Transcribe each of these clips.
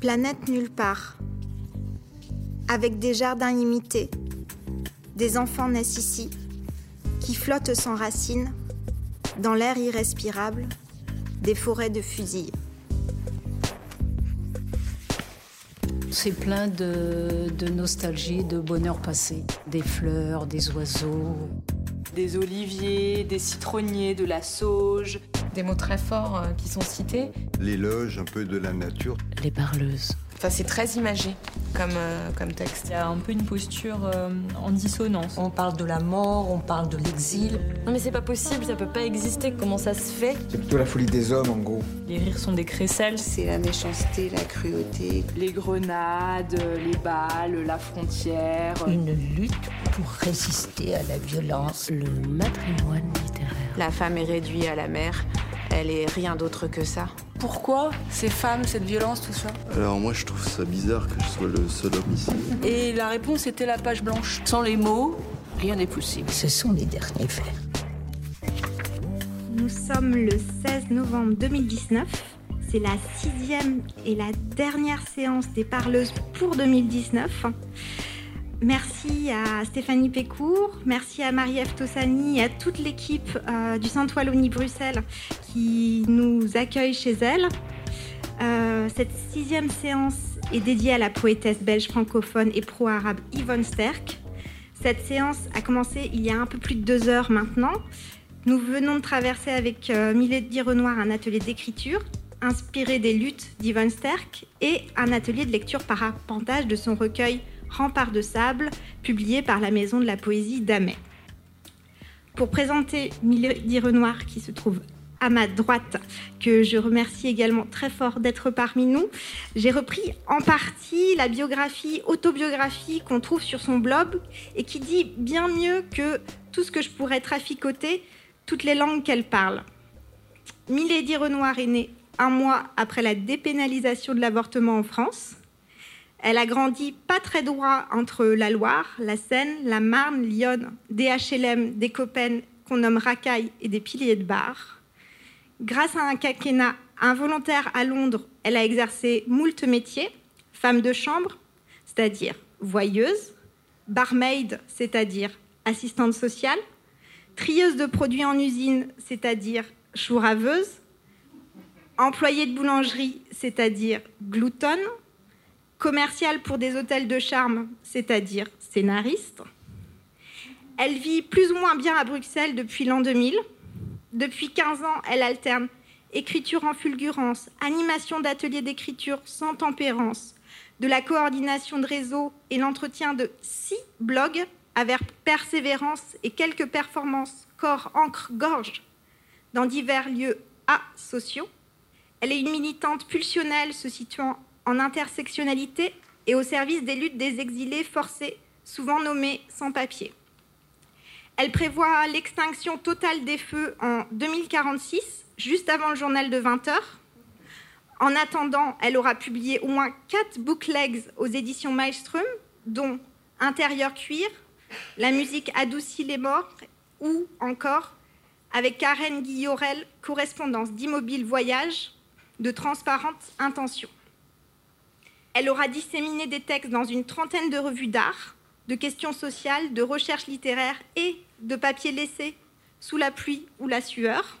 Planète nulle part. Avec des jardins imités, des enfants naissent ici, qui flottent sans racines, dans l'air irrespirable, des forêts de fusils. C'est plein de, de, nostalgie, de bonheur passé. Des fleurs, des oiseaux. Des oliviers, des citronniers, de la sauge. Des mots très forts euh, qui sont cités. L'éloge un peu de la nature. Les parleuses. Enfin, c'est très imagé comme, euh, comme texte. Il y a un peu une posture euh, en dissonance. On parle de la mort, on parle de l'exil. Non mais c'est pas possible, ça peut pas exister. Comment ça se fait? C'est plutôt la folie des hommes en gros. Les rires sont des crécelles. C'est la méchanceté, la cruauté. Les grenades, les balles, la frontière. Une lutte pour résister à la violence. Le matrimoine littéraire. La femme est réduite à la mère. Elle est rien d'autre que ça. Pourquoi ces femmes, cette violence, tout ça Alors moi je trouve ça bizarre que je sois le seul homme ici. Et la réponse était la page blanche. Sans les mots, rien n'est possible. Ce sont les derniers faits. Nous sommes le 16 novembre 2019. C'est la sixième et la dernière séance des parleuses pour 2019. Merci à Stéphanie Pécourt, merci à Marie-Ève Tossani et à toute l'équipe euh, du Centre Wallonie-Bruxelles qui nous accueille chez elle. Euh, cette sixième séance est dédiée à la poétesse belge francophone et pro-arabe Yvonne Sterck. Cette séance a commencé il y a un peu plus de deux heures maintenant. Nous venons de traverser avec euh, Milady Renoir un atelier d'écriture inspiré des luttes d'Yvonne Sterck et un atelier de lecture par appentage de son recueil Rempart de sable, publié par la Maison de la Poésie d'Amet. Pour présenter Milady Renoir, qui se trouve à ma droite, que je remercie également très fort d'être parmi nous, j'ai repris en partie la biographie, autobiographie qu'on trouve sur son blog et qui dit bien mieux que tout ce que je pourrais traficoter, toutes les langues qu'elle parle. Milady Renoir est née un mois après la dépénalisation de l'avortement en France. Elle a grandi pas très droit entre la Loire, la Seine, la Marne, Lyon, des HLM, des Copennes qu'on nomme racailles et des piliers de bar. Grâce à un quinquennat involontaire à Londres, elle a exercé moult métiers. Femme de chambre, c'est-à-dire voyeuse, barmaid, c'est-à-dire assistante sociale, trieuse de produits en usine, c'est-à-dire chouraveuse, employée de boulangerie, c'est-à-dire gloutonne, commerciale pour des hôtels de charme, c'est-à-dire scénariste. Elle vit plus ou moins bien à Bruxelles depuis l'an 2000. Depuis 15 ans, elle alterne écriture en fulgurance, animation d'ateliers d'écriture sans tempérance, de la coordination de réseau et l'entretien de six blogs avec persévérance et quelques performances corps, encre, gorge dans divers lieux asociaux. Elle est une militante pulsionnelle se situant en intersectionnalité et au service des luttes des exilés forcés, souvent nommés sans papier. Elle prévoit l'extinction totale des feux en 2046, juste avant le journal de 20 heures. En attendant, elle aura publié au moins quatre booklegs aux éditions Maelstrom, dont Intérieur cuir, La musique adoucit les morts, ou encore, avec Karen Guillorel, Correspondance d'immobile voyage, de transparente intention. Elle aura disséminé des textes dans une trentaine de revues d'art, de questions sociales, de recherches littéraires et de papiers laissés sous la pluie ou la sueur.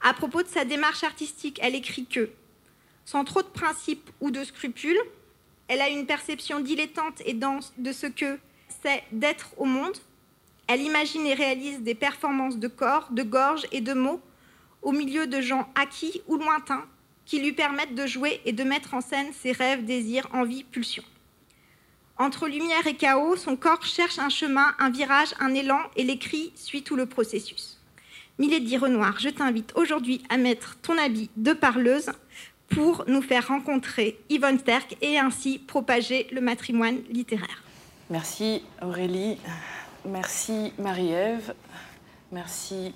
À propos de sa démarche artistique, elle écrit que, sans trop de principes ou de scrupules, elle a une perception dilettante et dense de ce que c'est d'être au monde. Elle imagine et réalise des performances de corps, de gorge et de mots au milieu de gens acquis ou lointains qui lui permettent de jouer et de mettre en scène ses rêves, désirs, envies, pulsions. Entre lumière et chaos, son corps cherche un chemin, un virage, un élan et l'écrit suit tout le processus. Milady Renoir, je t'invite aujourd'hui à mettre ton habit de parleuse pour nous faire rencontrer Yvonne Sterck et ainsi propager le matrimoine littéraire. Merci Aurélie, merci Marie-Ève, merci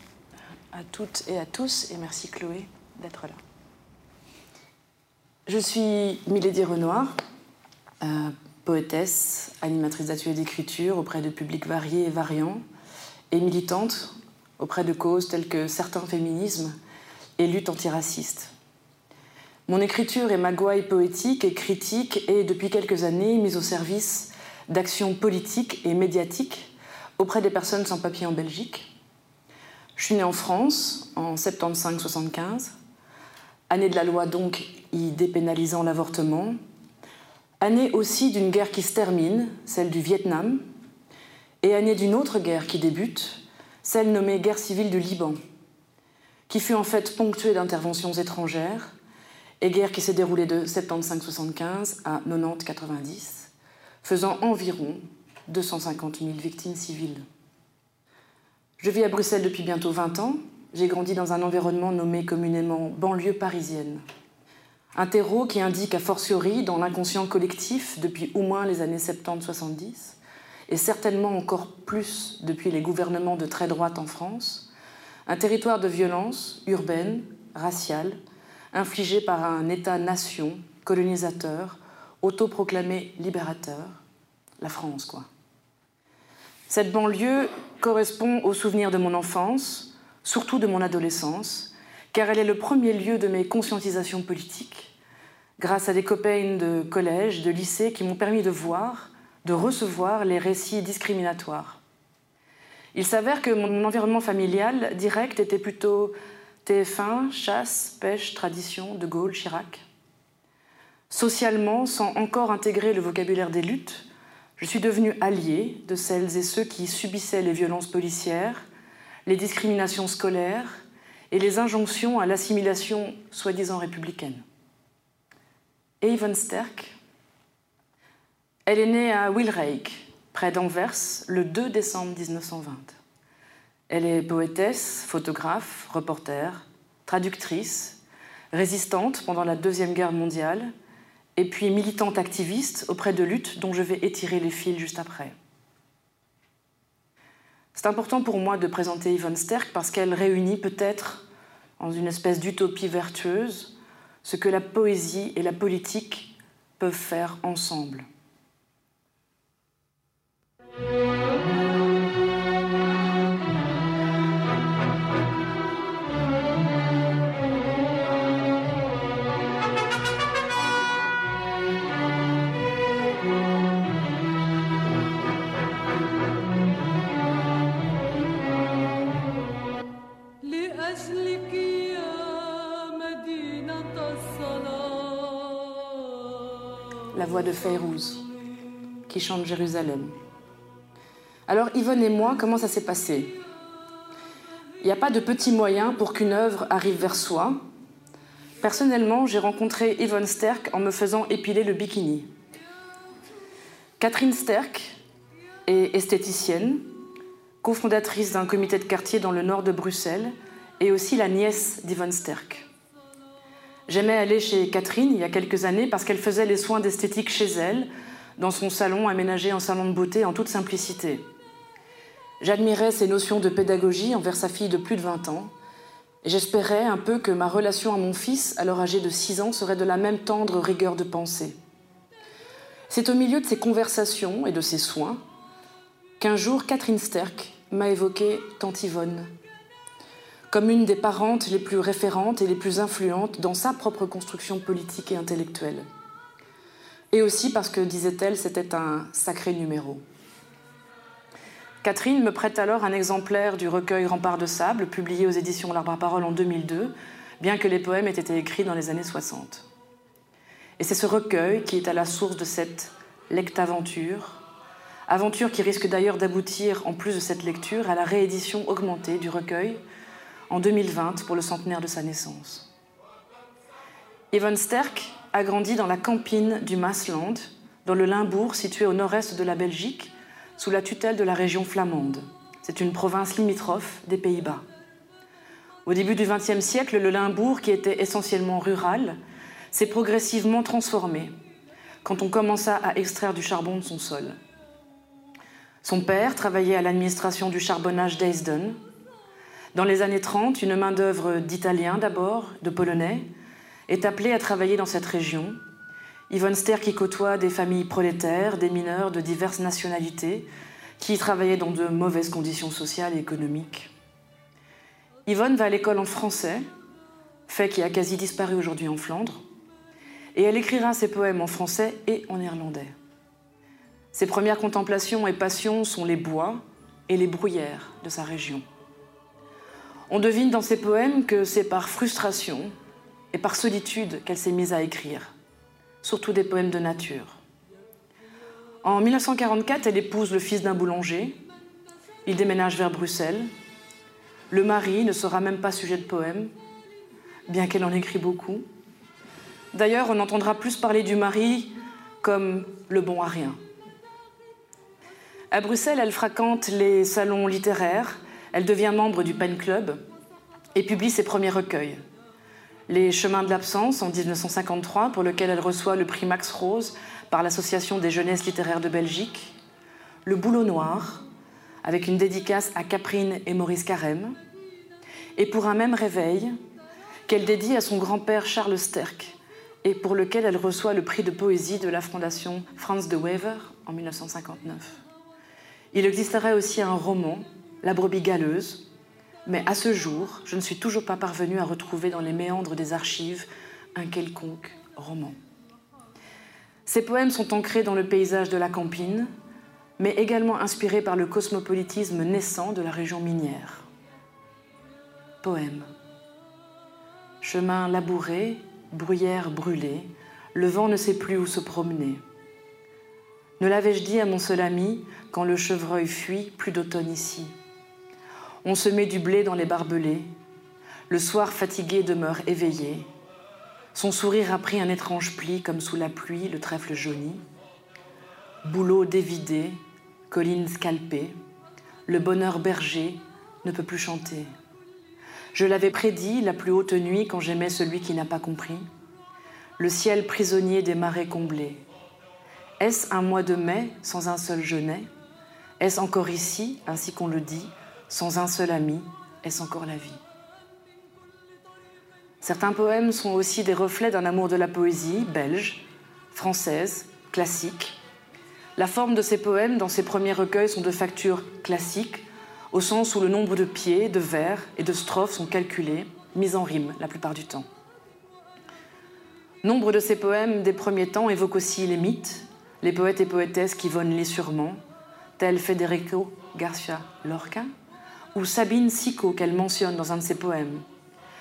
à toutes et à tous et merci Chloé d'être là. Je suis Milady Renoir, euh, poétesse, animatrice d'ateliers d'écriture auprès de publics variés et variants, et militante auprès de causes telles que certains féminismes et lutte antiraciste. Mon écriture est ma gouaille poétique et critique et depuis quelques années mise au service d'actions politiques et médiatiques auprès des personnes sans papier en Belgique. Je suis née en France en 75-75, année de la loi donc y dépénalisant l'avortement, année aussi d'une guerre qui se termine, celle du Vietnam, et année d'une autre guerre qui débute, celle nommée guerre civile du Liban, qui fut en fait ponctuée d'interventions étrangères, et guerre qui s'est déroulée de 75-75 à 90-90, faisant environ 250 000 victimes civiles. Je vis à Bruxelles depuis bientôt 20 ans. J'ai grandi dans un environnement nommé communément banlieue parisienne. Un terreau qui indique a fortiori dans l'inconscient collectif depuis au moins les années 70-70, et certainement encore plus depuis les gouvernements de très droite en France, un territoire de violence urbaine, raciale, infligé par un État-nation colonisateur, autoproclamé libérateur, la France quoi. Cette banlieue correspond aux souvenirs de mon enfance, surtout de mon adolescence, car elle est le premier lieu de mes conscientisations politiques, grâce à des copains de collège, de lycée qui m'ont permis de voir, de recevoir les récits discriminatoires. Il s'avère que mon environnement familial direct était plutôt TF1, chasse, pêche, tradition, De Gaulle, Chirac. Socialement, sans encore intégrer le vocabulaire des luttes, je suis devenue alliée de celles et ceux qui subissaient les violences policières, les discriminations scolaires et les injonctions à l'assimilation soi-disant républicaine. Et Yvonne Sterck, elle est née à Wilrijk, près d'Anvers, le 2 décembre 1920. Elle est poétesse, photographe, reporter, traductrice, résistante pendant la Deuxième Guerre mondiale, et puis militante activiste auprès de luttes dont je vais étirer les fils juste après. C'est important pour moi de présenter Yvonne Sterck parce qu'elle réunit peut-être, dans une espèce d'utopie vertueuse, ce que la poésie et la politique peuvent faire ensemble. La voix de Feyrouz, qui chante Jérusalem. Alors Yvonne et moi, comment ça s'est passé? Il n'y a pas de petits moyens pour qu'une œuvre arrive vers soi. Personnellement, j'ai rencontré Yvonne Sterck en me faisant épiler le bikini. Catherine Sterck est esthéticienne, cofondatrice d'un comité de quartier dans le nord de Bruxelles et aussi la nièce d'Yvonne Sterck. J'aimais aller chez Catherine il y a quelques années parce qu'elle faisait les soins d'esthétique chez elle, dans son salon aménagé en salon de beauté en toute simplicité. J'admirais ses notions de pédagogie envers sa fille de plus de 20 ans, et j'espérais un peu que ma relation à mon fils, alors âgé de 6 ans, serait de la même tendre rigueur de pensée. C'est au milieu de ces conversations et de ces soins qu'un jour Catherine Sterck m'a évoqué Tante Yvonne, comme une des parentes les plus référentes et les plus influentes dans sa propre construction politique et intellectuelle. Et aussi parce que, disait-elle, c'était un sacré numéro. Catherine me prête alors un exemplaire du recueil Rempart de sable, publié aux éditions L'Arbre à Parole en 2002, bien que les poèmes aient été écrits dans les années 60. Et c'est ce recueil qui est à la source de cette lectaventure, aventure qui risque d'ailleurs d'aboutir, en plus de cette lecture, à la réédition augmentée du recueil en 2020 pour le centenaire de sa naissance. Yvonne Sterck a grandi dans la campine du Maasland, dans le Limbourg situé au nord-est de la Belgique, sous la tutelle de la région flamande. C'est une province limitrophe des Pays-Bas. Au début du XXe siècle, le Limbourg, qui était essentiellement rural, s'est progressivement transformé quand on commença à extraire du charbon de son sol. Son père travaillait à l'administration du charbonnage d'Eisden, dans les années 30, une main-d'œuvre d'Italiens d'abord, de Polonais, est appelée à travailler dans cette région. Yvonne Ster qui côtoie des familles prolétaires, des mineurs de diverses nationalités, qui travaillaient dans de mauvaises conditions sociales et économiques. Yvonne va à l'école en français, fait qui a quasi disparu aujourd'hui en Flandre, et elle écrira ses poèmes en français et en néerlandais. Ses premières contemplations et passions sont les bois et les bruyères de sa région. On devine dans ses poèmes que c'est par frustration et par solitude qu'elle s'est mise à écrire, surtout des poèmes de nature. En 1944, elle épouse le fils d'un boulanger. Il déménage vers Bruxelles. Le mari ne sera même pas sujet de poème, bien qu'elle en écrit beaucoup. D'ailleurs, on entendra plus parler du mari comme le bon à rien. À Bruxelles, elle fréquente les salons littéraires, elle devient membre du Pen Club et publie ses premiers recueils. Les Chemins de l'absence en 1953, pour lequel elle reçoit le prix Max Rose par l'Association des jeunesses littéraires de Belgique. Le Boulot Noir, avec une dédicace à Caprine et Maurice Carême. Et pour un même réveil, qu'elle dédie à son grand-père Charles Sterck, et pour lequel elle reçoit le prix de poésie de la Fondation Franz de Wever en 1959. Il existerait aussi un roman, La brebis galeuse, mais à ce jour, je ne suis toujours pas parvenue à retrouver dans les méandres des archives un quelconque roman. Ces poèmes sont ancrés dans le paysage de la Campine, mais également inspirés par le cosmopolitisme naissant de la région minière. Poème. Chemin labouré, bruyère brûlée, le vent ne sait plus où se promener. Ne l'avais-je dit à mon seul ami, quand le chevreuil fuit, plus d'automne ici? On se met du blé dans les barbelés. Le soir fatigué demeure éveillé. Son sourire a pris un étrange pli, comme sous la pluie le trèfle jauni. Boulot dévidé, colline scalpée, le bonheur berger ne peut plus chanter. Je l'avais prédit la plus haute nuit quand j'aimais celui qui n'a pas compris. Le ciel prisonnier des marais comblés. Est-ce un mois de mai sans un seul genet Est-ce encore ici, ainsi qu'on le dit, sans un seul ami, est-ce encore la vie? Certains poèmes sont aussi des reflets d'un amour de la poésie belge, française, classique. La forme de ces poèmes dans ces premiers recueils sont de facture classique, au sens où le nombre de pieds, de vers et de strophes sont calculés, mis en rime la plupart du temps. Nombre de ces poèmes des premiers temps évoquent aussi les mythes, les poètes et poétesses qui vonnent les sûrement, tels Federico Garcia Lorca, ou Sabine Sicot qu'elle mentionne dans un de ses poèmes.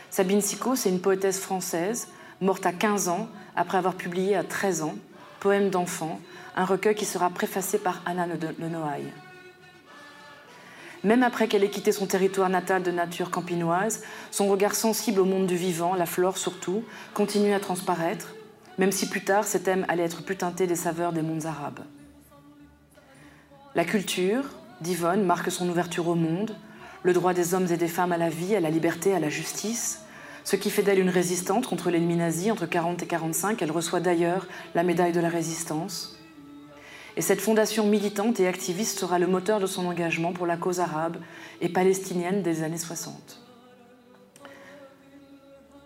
Sabine Sicot, c'est une poétesse française, morte à 15 ans, après avoir publié à 13 ans Poème d'enfant, un recueil qui sera préfacé par Anna Le Noailles. Même après qu'elle ait quitté son territoire natal de nature campinoise, son regard sensible au monde du vivant, la flore surtout, continue à transparaître, même si plus tard ces thèmes allaient être plus teintés des saveurs des mondes arabes. La culture d'Yvonne marque son ouverture au monde, le droit des hommes et des femmes à la vie, à la liberté, à la justice, ce qui fait d'elle une résistante contre l'ennemi nazi entre 40 et 45. Elle reçoit d'ailleurs la médaille de la résistance. Et cette fondation militante et activiste sera le moteur de son engagement pour la cause arabe et palestinienne des années 60.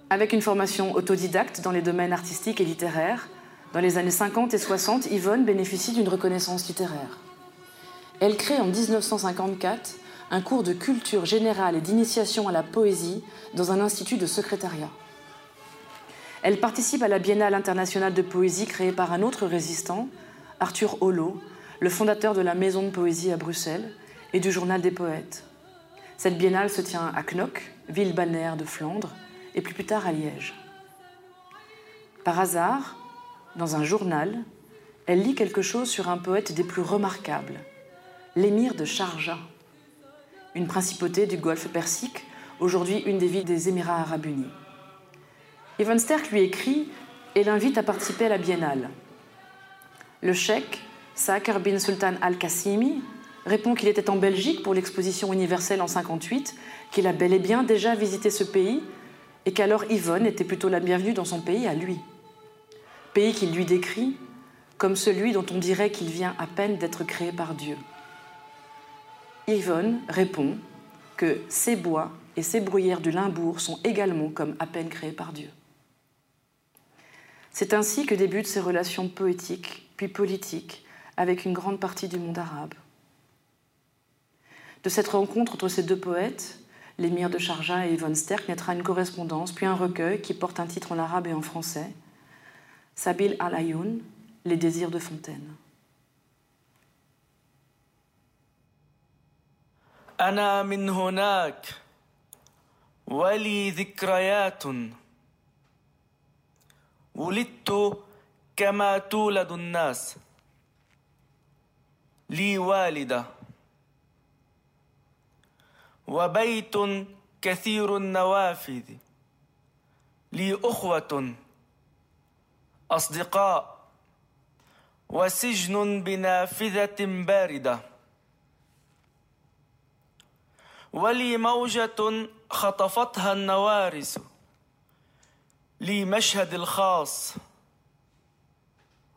Avec une formation autodidacte dans les domaines artistiques et littéraires, dans les années 50 et 60, Yvonne bénéficie d'une reconnaissance littéraire. Elle crée en 1954 un cours de culture générale et d'initiation à la poésie dans un institut de secrétariat. Elle participe à la Biennale internationale de poésie créée par un autre résistant, Arthur Hollo, le fondateur de la Maison de poésie à Bruxelles et du Journal des poètes. Cette biennale se tient à Knock, ville balnéaire de Flandre, et plus, plus tard à Liège. Par hasard, dans un journal, elle lit quelque chose sur un poète des plus remarquables, l'émir de Sharjah une principauté du golfe Persique, aujourd'hui une des villes des Émirats arabes unis. Ivan Sterk lui écrit et l'invite à participer à la biennale. Le cheikh, Sakr bin Sultan al-Qassimi, répond qu'il était en Belgique pour l'exposition universelle en 58, qu'il a bel et bien déjà visité ce pays et qu'alors Yvonne était plutôt la bienvenue dans son pays à lui. Pays qu'il lui décrit comme celui dont on dirait qu'il vient à peine d'être créé par Dieu. Yvonne répond que ces bois et ces bruyères du Limbourg sont également comme à peine créés par Dieu. C'est ainsi que débutent ses relations poétiques puis politiques avec une grande partie du monde arabe. De cette rencontre entre ces deux poètes, l'émir de Sharjah et Yvonne Sterk, naîtra une correspondance, puis un recueil qui porte un titre en arabe et en français. Sabil al-Ayoun, Les désirs de fontaine. أنا من هناك. ولي ذكريات. ولدت كما تولد الناس. لي والدة. وبيت كثير النوافذ. لي أخوة. أصدقاء. وسجن بنافذة باردة. ولي موجة خطفتها النوارس لي مشهد الخاص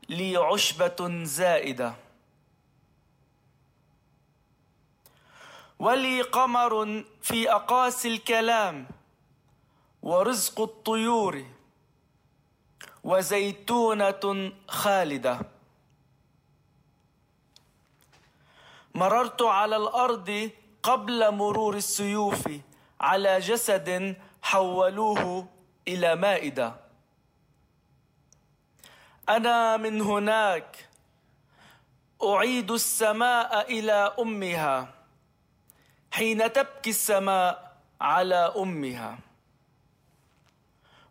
لي عشبة زائدة. ولي قمر في أقاصي الكلام ورزق الطيور وزيتونة خالدة. مررت على الأرض قبل مرور السيوف على جسد حولوه إلى مائدة. أنا من هناك. أعيد السماء إلى أمها حين تبكي السماء على أمها.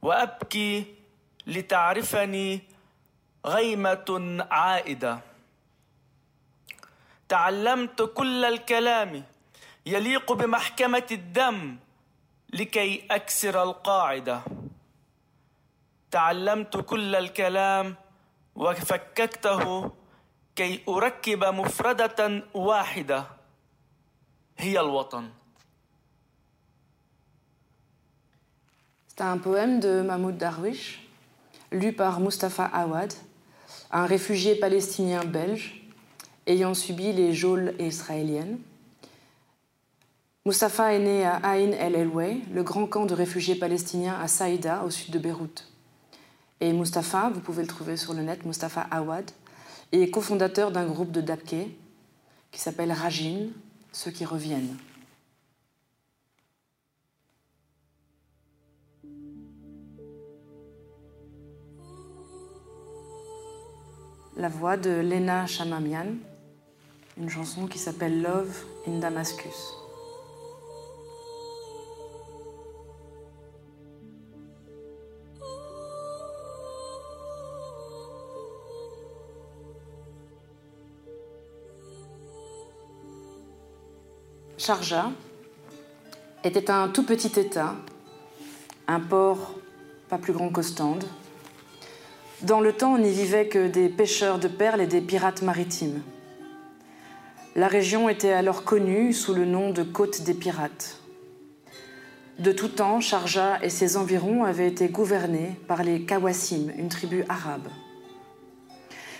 وأبكي لتعرفني غيمة عائدة. تعلمت كل الكلام يليق بمحكمة الدم لكي أكسر القاعدة تعلمت كل الكلام وفككته كي أركب مفردة واحدة هي الوطن C'est un poème de Mahmoud Darwish, lu par Mustapha Awad, un réfugié palestinien belge ayant subi les geôles israéliennes. Mustapha est né à Ain El Elway, le grand camp de réfugiés palestiniens à Saïda, au sud de Beyrouth. Et Mustapha, vous pouvez le trouver sur le net, Mustapha Awad, est cofondateur d'un groupe de Dabke qui s'appelle Rajin, ceux qui reviennent. La voix de Lena Shamamian, une chanson qui s'appelle Love in Damascus. Sharjah était un tout petit État, un port pas plus grand qu'Ostende. Dans le temps, on n'y vivait que des pêcheurs de perles et des pirates maritimes. La région était alors connue sous le nom de Côte des Pirates. De tout temps, Sharjah et ses environs avaient été gouvernés par les Kawassim, une tribu arabe.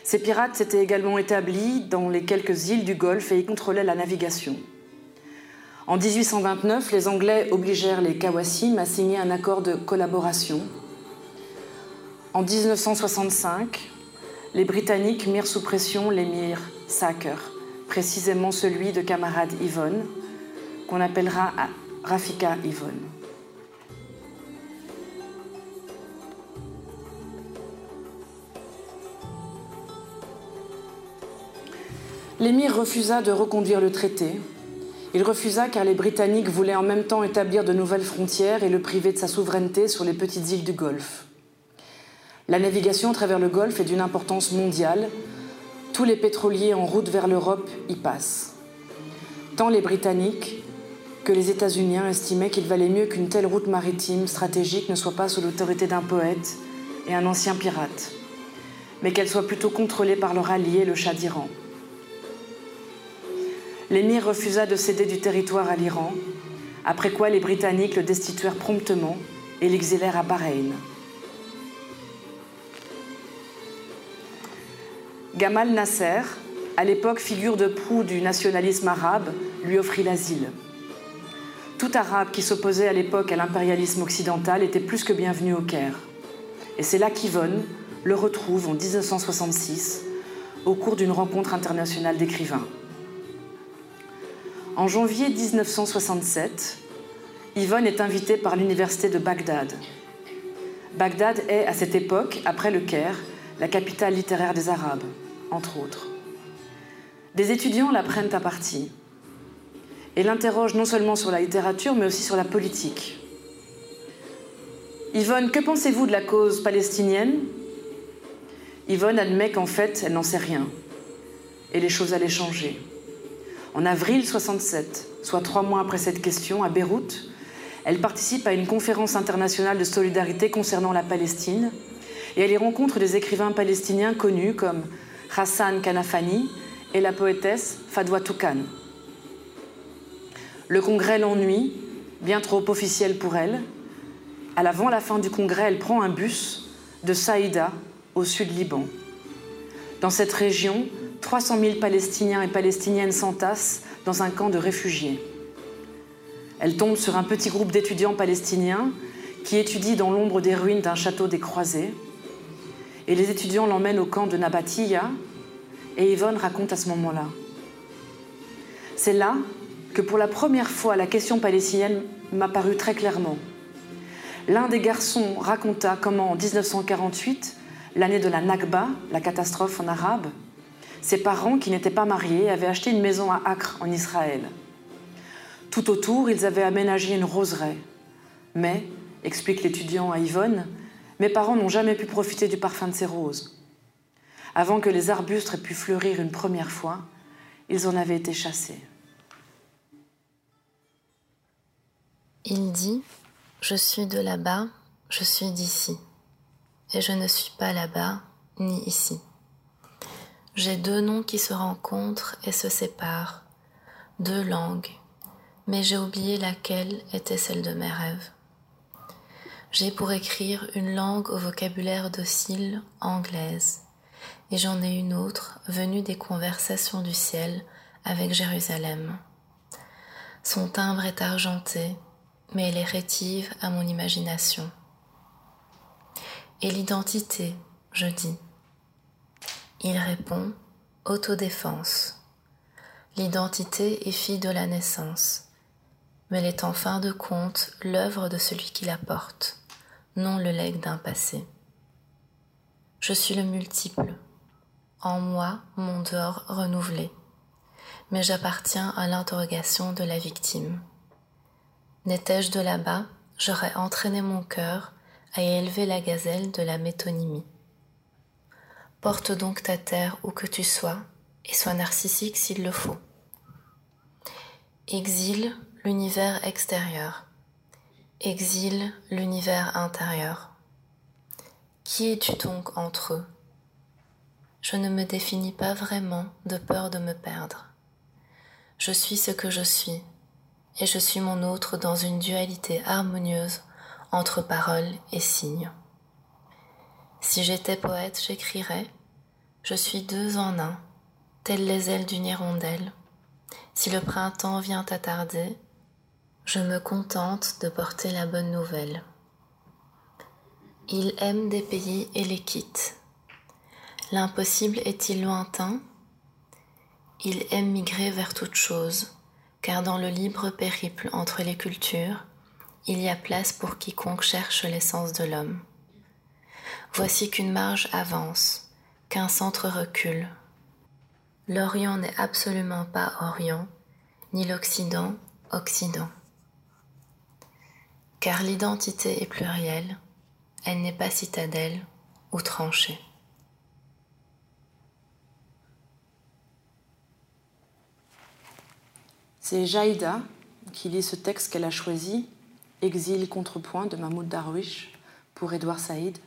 Ces pirates s'étaient également établis dans les quelques îles du Golfe et y contrôlaient la navigation. En 1829, les Anglais obligèrent les Kawassim à signer un accord de collaboration. En 1965, les Britanniques mirent sous pression l'émir Saker, précisément celui de camarade Yvonne, qu'on appellera Rafika Yvonne. L'émir refusa de reconduire le traité. Il refusa car les Britanniques voulaient en même temps établir de nouvelles frontières et le priver de sa souveraineté sur les petites îles du Golfe. La navigation à travers le Golfe est d'une importance mondiale. Tous les pétroliers en route vers l'Europe y passent. Tant les Britanniques que les États-Unis estimaient qu'il valait mieux qu'une telle route maritime stratégique ne soit pas sous l'autorité d'un poète et un ancien pirate, mais qu'elle soit plutôt contrôlée par leur allié, le Shah d'Iran. L'émir refusa de céder du territoire à l'Iran, après quoi les Britanniques le destituèrent promptement et l'exilèrent à Bahreïn. Gamal Nasser, à l'époque figure de proue du nationalisme arabe, lui offrit l'asile. Tout arabe qui s'opposait à l'époque à l'impérialisme occidental était plus que bienvenu au Caire. Et c'est là qu'Yvonne le retrouve en 1966 au cours d'une rencontre internationale d'écrivains. En janvier 1967, Yvonne est invitée par l'université de Bagdad. Bagdad est, à cette époque, après le Caire, la capitale littéraire des Arabes, entre autres. Des étudiants la prennent à partie et l'interrogent non seulement sur la littérature, mais aussi sur la politique. Yvonne, que pensez-vous de la cause palestinienne? Yvonne admet qu'en fait, elle n'en sait rien. Et les choses allaient changer. En avril 67, soit trois mois après cette question, à Beyrouth, elle participe à une conférence internationale de solidarité concernant la Palestine et elle y rencontre des écrivains palestiniens connus comme Hassan Kanafani et la poétesse Fadwa Toukan. Le congrès l'ennuie, bien trop officiel pour elle. À la fin du congrès, elle prend un bus de Saïda au sud Liban. Dans cette région, 300 000 Palestiniens et Palestiniennes s'entassent dans un camp de réfugiés. Elle tombe sur un petit groupe d'étudiants palestiniens qui étudient dans l'ombre des ruines d'un château des Croisés. Et les étudiants l'emmènent au camp de Nabatiya, et Yvonne raconte à ce moment-là. C'est là que pour la première fois la question palestinienne m'a paru très clairement. L'un des garçons raconta comment en 1948, l'année de la Nakba, la catastrophe en arabe, ses parents, qui n'étaient pas mariés, avaient acheté une maison à Acre, en Israël. Tout autour, ils avaient aménagé une roseraie. Mais, explique l'étudiant à Yvonne, mes parents n'ont jamais pu profiter du parfum de ces roses. Avant que les arbustes aient pu fleurir une première fois, ils en avaient été chassés. Il dit Je suis de là-bas, je suis d'ici, et je ne suis pas là-bas ni ici. J'ai deux noms qui se rencontrent et se séparent, deux langues, mais j'ai oublié laquelle était celle de mes rêves. J'ai pour écrire une langue au vocabulaire docile anglaise, et j'en ai une autre venue des conversations du ciel avec Jérusalem. Son timbre est argenté, mais elle est rétive à mon imagination. Et l'identité, je dis. Il répond autodéfense. L'identité est fille de la naissance, mais elle est en fin de compte l'œuvre de celui qui la porte, non le legs d'un passé. Je suis le multiple, en moi mon dehors renouvelé, mais j'appartiens à l'interrogation de la victime. N'étais-je de là-bas, j'aurais entraîné mon cœur à élever la gazelle de la métonymie. Porte donc ta terre où que tu sois, et sois narcissique s'il le faut. Exile l'univers extérieur. Exile l'univers intérieur. Qui es-tu donc entre eux? Je ne me définis pas vraiment de peur de me perdre. Je suis ce que je suis, et je suis mon autre dans une dualité harmonieuse entre parole et signe. Si j'étais poète, j'écrirais Je suis deux en un, telles les ailes d'une hirondelle. Si le printemps vient à tarder, je me contente de porter la bonne nouvelle. Il aime des pays et les quitte. L'impossible est-il lointain? Il aime migrer vers toute chose, car dans le libre périple entre les cultures, il y a place pour quiconque cherche l'essence de l'homme. Voici qu'une marge avance, qu'un centre recule. L'Orient n'est absolument pas Orient, ni l'Occident Occident. Car l'identité est plurielle, elle n'est pas citadelle ou tranchée. C'est Jaïda qui lit ce texte qu'elle a choisi, Exil contrepoint de Mahmoud Darwish pour Édouard Saïd.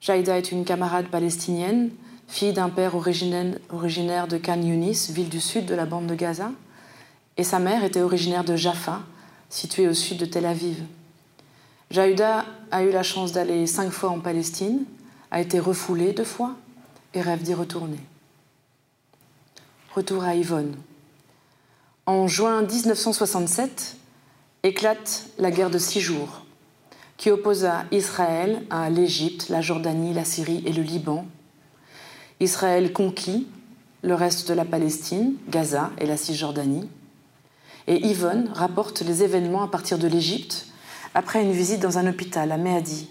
Jaïda est une camarade palestinienne, fille d'un père originaire de Khan Yunis, ville du sud de la bande de Gaza, et sa mère était originaire de Jaffa, située au sud de Tel Aviv. Jaïda a eu la chance d'aller cinq fois en Palestine, a été refoulée deux fois et rêve d'y retourner. Retour à Yvonne. En juin 1967, éclate la guerre de six jours, qui opposa Israël à l'Égypte, la Jordanie, la Syrie et le Liban. Israël conquit le reste de la Palestine, Gaza et la Cisjordanie. Et Yvonne rapporte les événements à partir de l'Égypte après une visite dans un hôpital à Méhadi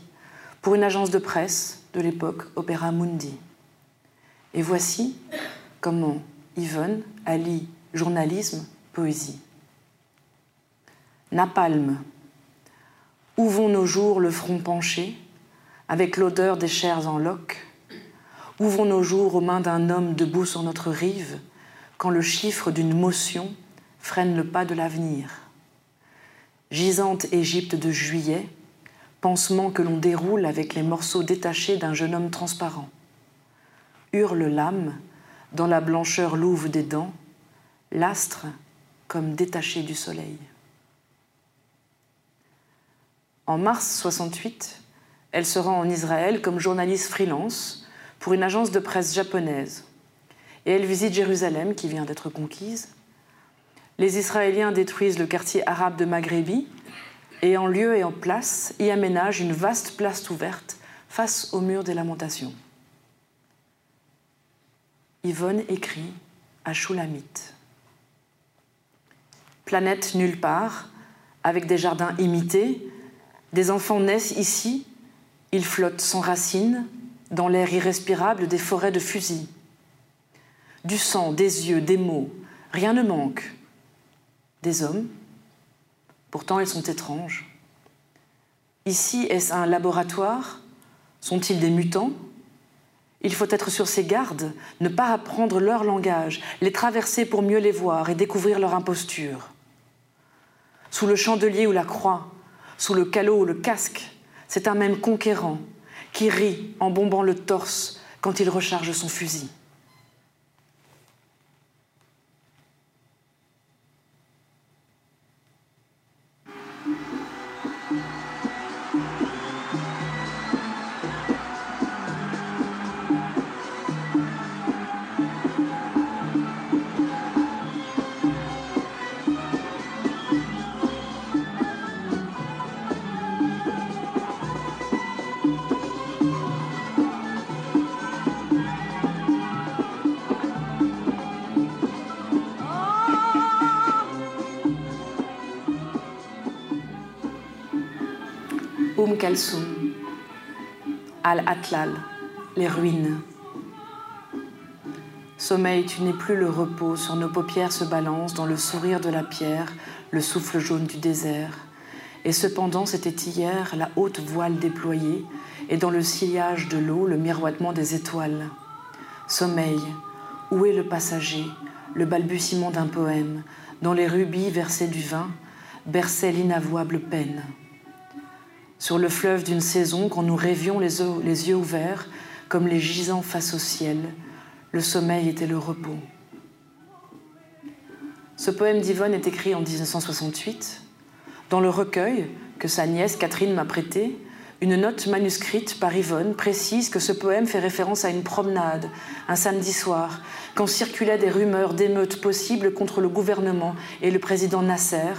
pour une agence de presse de l'époque, Opéra Mundi. Et voici comment Yvonne allie journalisme, poésie. Napalm. Où nos jours le front penché, avec l'odeur des chairs en loques? Où nos jours aux mains d'un homme debout sur notre rive, quand le chiffre d'une motion freine le pas de l'avenir? Gisante Égypte de juillet, pansement que l'on déroule avec les morceaux détachés d'un jeune homme transparent. Hurle l'âme, dans la blancheur louve des dents, l'astre comme détaché du soleil. En mars 68, elle se rend en Israël comme journaliste freelance pour une agence de presse japonaise. Et elle visite Jérusalem, qui vient d'être conquise. Les Israéliens détruisent le quartier arabe de Maghrébi et en lieu et en place y aménagent une vaste place ouverte face au mur des lamentations. Yvonne écrit à Shulamite. Planète nulle part, avec des jardins imités, des enfants naissent ici, ils flottent sans racines, dans l'air irrespirable des forêts de fusils. Du sang, des yeux, des mots, rien ne manque. Des hommes, pourtant ils sont étranges. Ici, est-ce un laboratoire? Sont-ils des mutants? Il faut être sur ses gardes, ne pas apprendre leur langage, les traverser pour mieux les voir et découvrir leur imposture. Sous le chandelier ou la croix, sous le calot ou le casque, c'est un même conquérant qui rit en bombant le torse quand il recharge son fusil. Al-Atlal, les ruines. Sommeil, tu n'es plus le repos, sur nos paupières se balance, dans le sourire de la pierre, le souffle jaune du désert. Et cependant, c'était hier la haute voile déployée, et dans le sillage de l'eau, le miroitement des étoiles. Sommeil, où est le passager, le balbutiement d'un poème, dont les rubis versés du vin berçaient l'inavouable peine sur le fleuve d'une saison quand nous rêvions les, yeux ouverts comme les gisants face au ciel. Le sommeil était le repos. Ce poème d'Yvonne est écrit en 1968. Dans le recueil que sa nièce Catherine m'a prêté, une note manuscrite par Yvonne précise que ce poème fait référence à une promenade, un samedi soir, quand circulaient des rumeurs d'émeutes possibles contre le gouvernement et le président Nasser,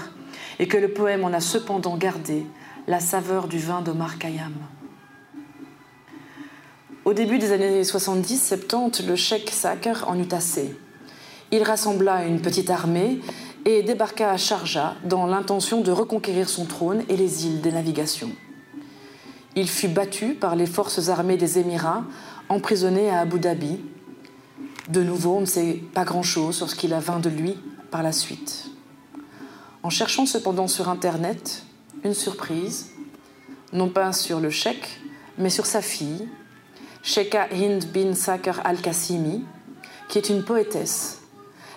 et que le poème en a cependant gardé la saveur du vin d'Omar Khayyam. Au début des années 70-70, le cheikh Saker en eut assez. Il rassembla une petite armée et débarqua à Sharjah dans l'intention de reconquérir son trône et les îles des navigations. Il fut battu par les forces armées des Émirats, emprisonné à Abu Dhabi. De nouveau, on ne sait pas grand-chose sur ce qu'il vint de lui par la suite. En cherchant cependant sur Internet, une surprise, non pas sur le cheikh, mais sur sa fille, Sheikha Hind bin Sakr al-Qassimi, qui est une poétesse.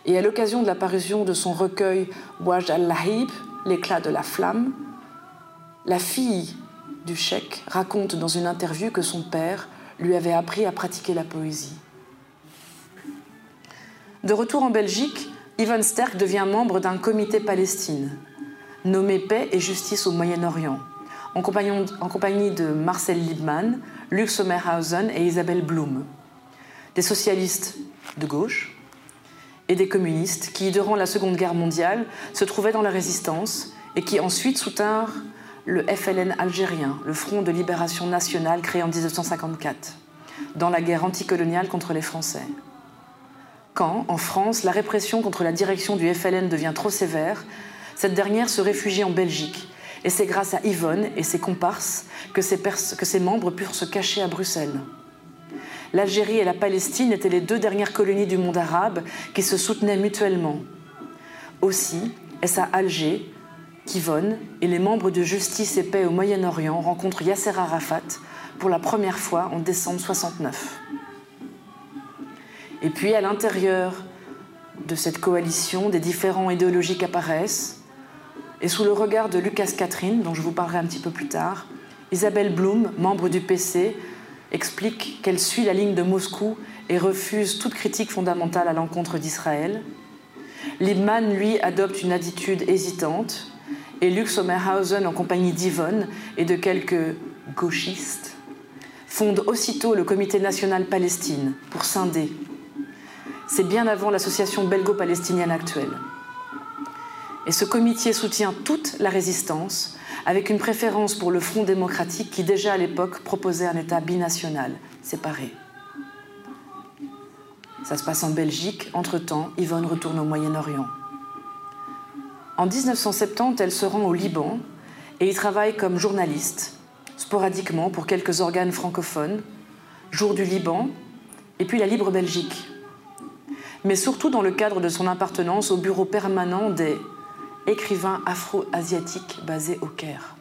Et à l'occasion de la parution de son recueil Waj al-Lahib, L'éclat de la flamme, la fille du cheikh raconte dans une interview que son père lui avait appris à pratiquer la poésie. De retour en Belgique, Ivan Sterk devient membre d'un comité Palestine, nommé Paix et Justice au Moyen-Orient, en, compagnie de Marcel Liebman, Luc Sommerhausen et Isabelle Blum. Des socialistes de gauche et des communistes qui, durant la Seconde Guerre mondiale, se trouvaient dans la résistance et qui ensuite soutinrent le FLN algérien, le Front de libération nationale créé en 1954, dans la guerre anticoloniale contre les Français. Quand, en France, la répression contre la direction du FLN devient trop sévère, cette dernière se réfugie en Belgique Et c'est grâce à Yvonne et ses comparses que ses, que ses membres purent se cacher à Bruxelles. L'Algérie et la Palestine étaient les deux dernières colonies du monde arabe qui se soutenaient mutuellement. Aussi, est-ce à Alger qu'Yvonne et les membres de Justice et Paix au Moyen-Orient rencontrent Yasser Arafat pour la première fois en décembre 69. Et puis, à l'intérieur de cette coalition, des différents idéologiques apparaissent, et sous le regard de Lucas Catherine, dont je vous parlerai un petit peu plus tard, Isabelle Blum, membre du PC, explique qu'elle suit la ligne de Moscou et refuse toute critique fondamentale à l'encontre d'Israël. Liebman, lui, adopte une attitude hésitante, et Lux Sommerhausen, en compagnie d'Yvonne et de quelques gauchistes, fonde aussitôt le Comité national Palestine pour scinder. C'est bien avant l'association belgo-palestinienne actuelle. Et ce comité soutient toute la résistance, avec une préférence pour le Front démocratique qui déjà à l'époque proposait un État binational, séparé. Ça se passe en Belgique. Entre-temps, Yvonne retourne au Moyen-Orient. En 1970, elle se rend au Liban et y travaille comme journaliste, sporadiquement pour quelques organes francophones, Jour du Liban et puis la Libre Belgique. Mais surtout dans le cadre de son appartenance au bureau permanent des écrivain afro-asiatique basé au Caire.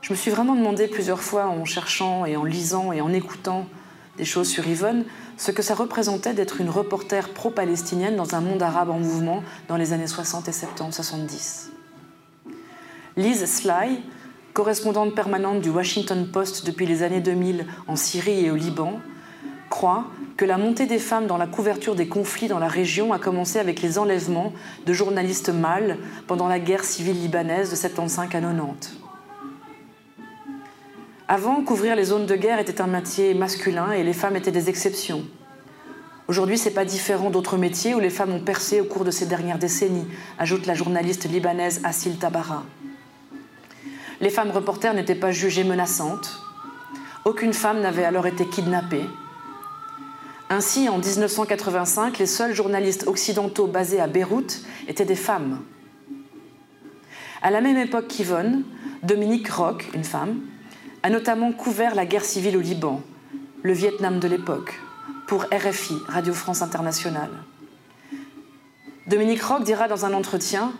Je me suis vraiment demandé plusieurs fois en cherchant et en lisant et en écoutant des choses sur Yvonne, ce que ça représentait d'être une reporter pro-palestinienne dans un monde arabe en mouvement dans les années 60 et 70, 70. Lise Sly, correspondante permanente du Washington Post depuis les années 2000 en Syrie et au Liban, croit que la montée des femmes dans la couverture des conflits dans la région a commencé avec les enlèvements de journalistes mâles pendant la guerre civile libanaise de 75 à 90. Avant, couvrir les zones de guerre était un métier masculin et les femmes étaient des exceptions. Aujourd'hui, ce n'est pas différent d'autres métiers où les femmes ont percé au cours de ces dernières décennies, ajoute la journaliste libanaise Assil Tabara. Les femmes reporters n'étaient pas jugées menaçantes. Aucune femme n'avait alors été kidnappée. Ainsi, en 1985, les seuls journalistes occidentaux basés à Beyrouth étaient des femmes. À la même époque qu'Yvonne, Dominique Roch, une femme, a notamment couvert la guerre civile au Liban, le Vietnam de l'époque, pour RFI, Radio France Internationale. Dominique Roch dira dans un entretien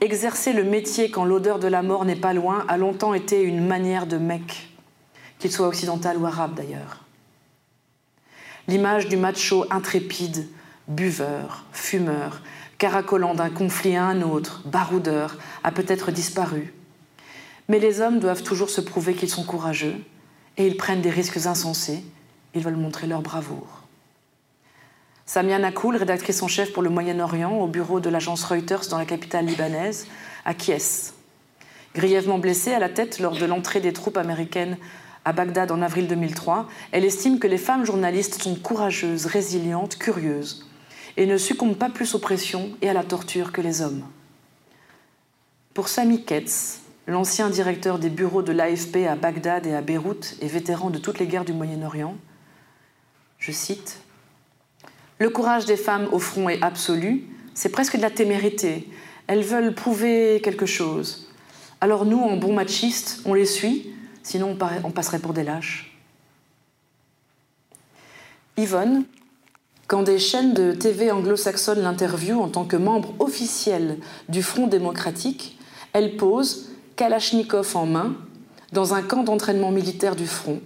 Exercer le métier quand l'odeur de la mort n'est pas loin a longtemps été une manière de mec, qu'il soit occidental ou arabe d'ailleurs. L'image du macho intrépide, buveur, fumeur, caracolant d'un conflit à un autre, baroudeur, a peut-être disparu. Mais les hommes doivent toujours se prouver qu'ils sont courageux et ils prennent des risques insensés. Ils veulent montrer leur bravoure. Samia Nakoul, rédactrice en chef pour le Moyen-Orient au bureau de l'agence Reuters dans la capitale libanaise, acquiesce. Grièvement blessée à la tête lors de l'entrée des troupes américaines à Bagdad en avril 2003, elle estime que les femmes journalistes sont courageuses, résilientes, curieuses et ne succombent pas plus aux pressions et à la torture que les hommes. Pour Sami Ketz, l'ancien directeur des bureaux de l'AFP à Bagdad et à Beyrouth et vétéran de toutes les guerres du Moyen-Orient, je cite Le courage des femmes au front est absolu, c'est presque de la témérité. Elles veulent prouver quelque chose. Alors nous, en bons machistes, on les suit, Sinon, on passerait pour des lâches. Yvonne, quand des chaînes de TV anglo-saxonnes l'interviewent en tant que membre officiel du Front démocratique, elle pose, Kalachnikov en main, dans un camp d'entraînement militaire du Front.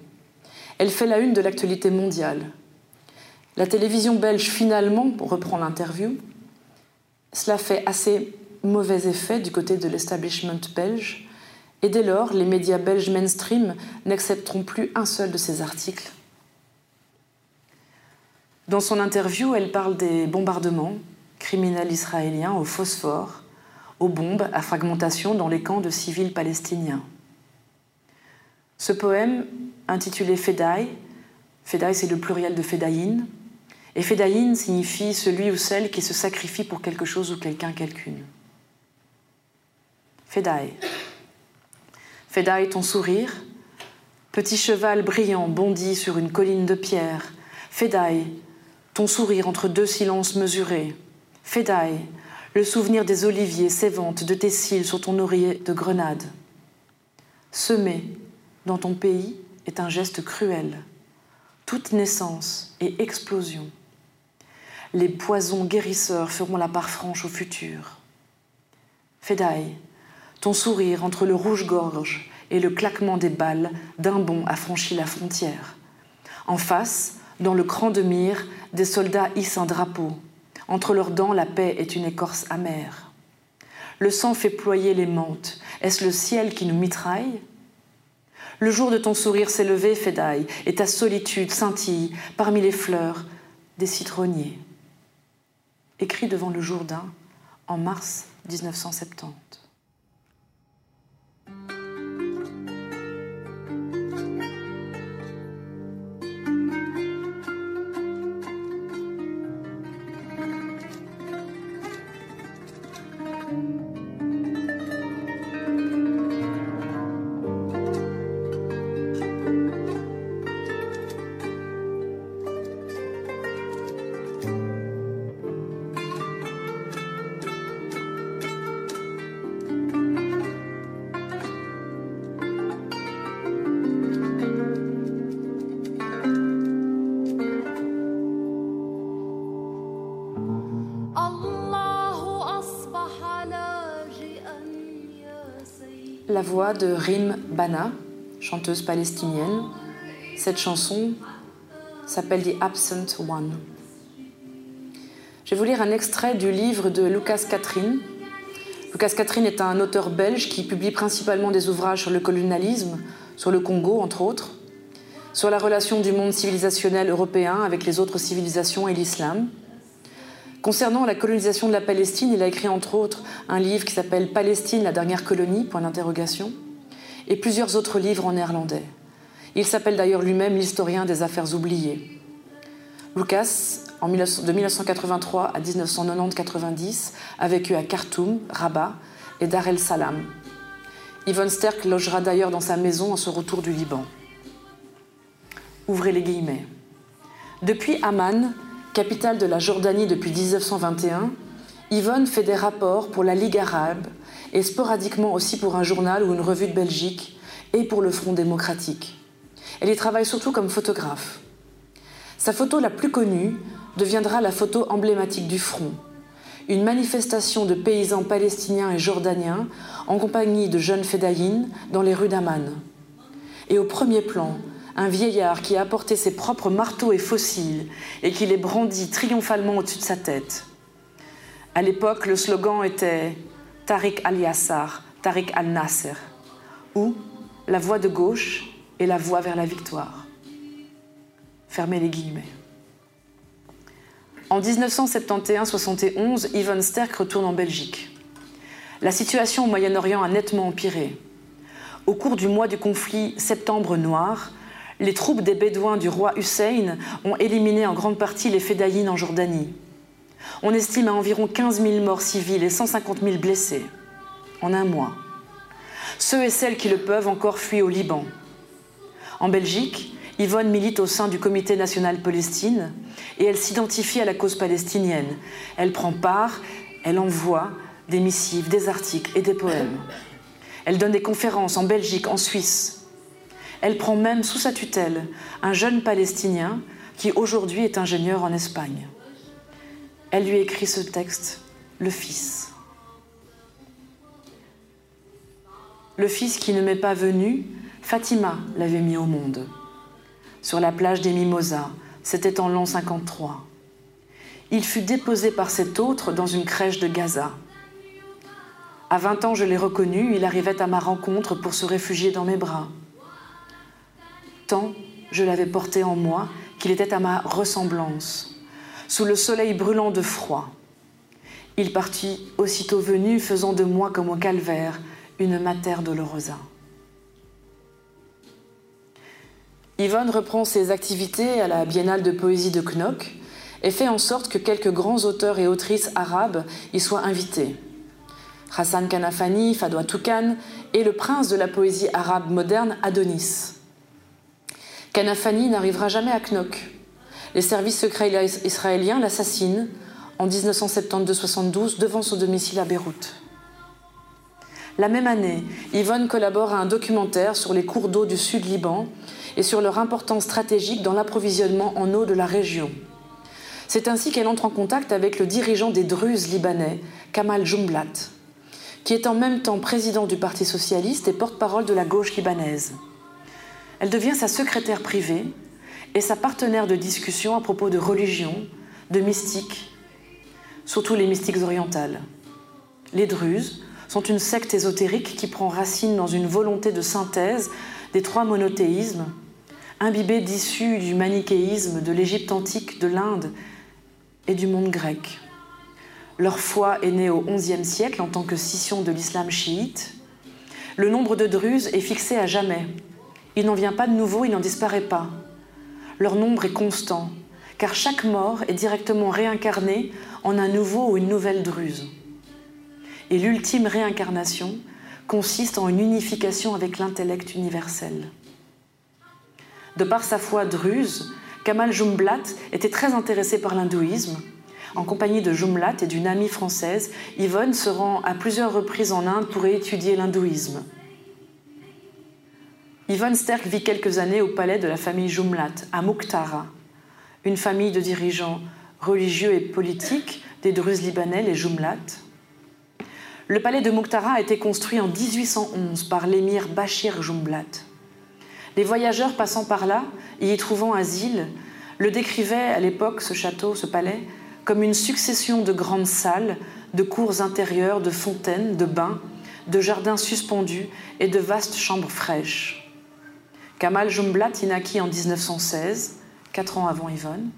Elle fait la une de l'actualité mondiale. La télévision belge finalement reprend l'interview. Cela fait assez mauvais effet du côté de l'establishment belge, et dès lors, les médias belges mainstream n'accepteront plus un seul de ces articles. Dans son interview, elle parle des bombardements criminels israéliens au phosphore, aux bombes à fragmentation dans les camps de civils palestiniens. Ce poème, intitulé Fedai, Fedai c'est le pluriel de Fedaïn, et Fedaïn signifie celui ou celle qui se sacrifie pour quelque chose ou quelqu'un, quelqu'une. Fedai, Fedaille ton sourire. Petit cheval brillant bondit sur une colline de pierre. Fedaille, ton sourire entre deux silences mesurés. Fedaille, Le souvenir des oliviers s'évente de tes cils sur ton oreiller de grenade. Semer dans ton pays est un geste cruel. Toute naissance et explosion. Les poisons guérisseurs feront la part franche au futur. Fedaï, ton sourire entre le rouge-gorge et le claquement des balles d'un bond a franchi la frontière. En face, dans le cran de mire, des soldats hissent un drapeau. Entre leurs dents, la paix est une écorce amère. Le sang fait ployer les mantes. Est-ce le ciel qui nous mitraille? Le jour de ton sourire s'est levé, Fedaï, et ta solitude scintille parmi les fleurs des citronniers. Écrit devant le Jourdain en mars 1970. La voix de Rim Bana, chanteuse palestinienne. Cette chanson s'appelle The Absent One. Je vais vous lire un extrait du livre de Lucas Catherine. Lucas Catherine est un auteur belge qui publie principalement des ouvrages sur le colonialisme, sur le Congo entre autres, sur la relation du monde civilisationnel européen avec les autres civilisations et l'islam. Concernant la colonisation de la Palestine, il a écrit entre autres un livre qui s'appelle Palestine, la dernière colonie, point d'interrogation, et plusieurs autres livres en néerlandais. Il s'appelle d'ailleurs lui-même l'historien des affaires oubliées. Lucas, de 1983 à 1990-90, a vécu à Khartoum, Rabat et Dar el Salam. Yvonne Sterk logera d'ailleurs dans sa maison en ce retour du Liban. Ouvrez les guillemets. Depuis Amman, capitale de la Jordanie depuis 1921, Yvonne fait des rapports pour la Ligue arabe et sporadiquement aussi pour un journal ou une revue de Belgique et pour le Front démocratique. Elle y travaille surtout comme photographe. Sa photo la plus connue deviendra la photo emblématique du Front, une manifestation de paysans palestiniens et jordaniens en compagnie de jeunes fédayines dans les rues d'Amman. Et au premier plan, un vieillard qui a apporté ses propres marteaux et fossiles et qui les brandit triomphalement au-dessus de sa tête. À l'époque, le slogan était Tariq al-Yassar, Tariq al-Nasser, ou la voie de gauche et la voie vers la victoire. Fermez les guillemets. En 1971-71, Yvonne Sterk retourne en Belgique. La situation au Moyen-Orient a nettement empiré. Au cours du mois du conflit Septembre Noir, les troupes des Bédouins du roi Hussein ont éliminé en grande partie les Fédayines en Jordanie. On estime à environ 15 000 morts civils et 150 000 blessés en un mois. Ceux et celles qui le peuvent encore fuient au Liban. En Belgique, Yvonne milite au sein du Comité national Palestine et elle s'identifie à la cause palestinienne. Elle prend part, elle envoie des missives, des articles et des poèmes. Elle donne des conférences en Belgique, en Suisse, elle prend même sous sa tutelle un jeune Palestinien qui aujourd'hui est ingénieur en Espagne. Elle lui écrit ce texte, Le Fils. Le Fils qui ne m'est pas venu, Fatima l'avait mis au monde. Sur la plage des Mimosas, c'était en l'an 53. Il fut déposé par cet autre dans une crèche de Gaza. À 20 ans, je l'ai reconnu, il arrivait à ma rencontre pour se réfugier dans mes bras je l'avais porté en moi qu'il était à ma ressemblance, sous le soleil brûlant de froid. Il partit aussitôt venu, faisant de moi comme au calvaire une mater dolorosa. Yvonne reprend ses activités à la Biennale de poésie de Knock et fait en sorte que quelques grands auteurs et autrices arabes y soient invités. Hassan Kanafani, Fadwa Toukan et le prince de la poésie arabe moderne Adonis. Kanafani n'arrivera jamais à Knock. Les services secrets israéliens l'assassinent en 1972-72 devant son domicile à Beyrouth. La même année, Yvonne collabore à un documentaire sur les cours d'eau du sud Liban et sur leur importance stratégique dans l'approvisionnement en eau de la région. C'est ainsi qu'elle entre en contact avec le dirigeant des Druzes libanais, Kamal Jumblat, qui est en même temps président du Parti socialiste et porte-parole de la gauche libanaise. Elle devient sa secrétaire privée et sa partenaire de discussion à propos de religion, de mystique, surtout les mystiques orientales. Les Druzes sont une secte ésotérique qui prend racine dans une volonté de synthèse des trois monothéismes, imbibés d'issus du manichéisme de l'Égypte antique, de l'Inde et du monde grec. Leur foi est née au XIe siècle en tant que scission de l'islam chiite. Le nombre de Druzes est fixé à jamais. Il n'en vient pas de nouveau, il n'en disparaît pas. Leur nombre est constant, car chaque mort est directement réincarné en un nouveau ou une nouvelle Druze. Et l'ultime réincarnation consiste en une unification avec l'intellect universel. De par sa foi druze, Kamal Jumblat était très intéressé par l'hindouisme. En compagnie de Jumblat et d'une amie française, Yvonne se rend à plusieurs reprises en Inde pour étudier l'hindouisme. Yvonne Sterk vit quelques années au palais de la famille Jumlat, à Mukhtara, une famille de dirigeants religieux et politiques des Druzes libanais, les Jumlat. Le palais de Mukhtara a été construit en 1811 par l'émir Bachir Jumblat. Les voyageurs passant par là y trouvant asile le décrivaient à l'époque, ce château, ce palais, comme une succession de grandes salles, de cours intérieures, de fontaines, de bains, de jardins suspendus et de vastes chambres fraîches. Kamal Jumblat y naquit en 1916, quatre ans avant Yvonne.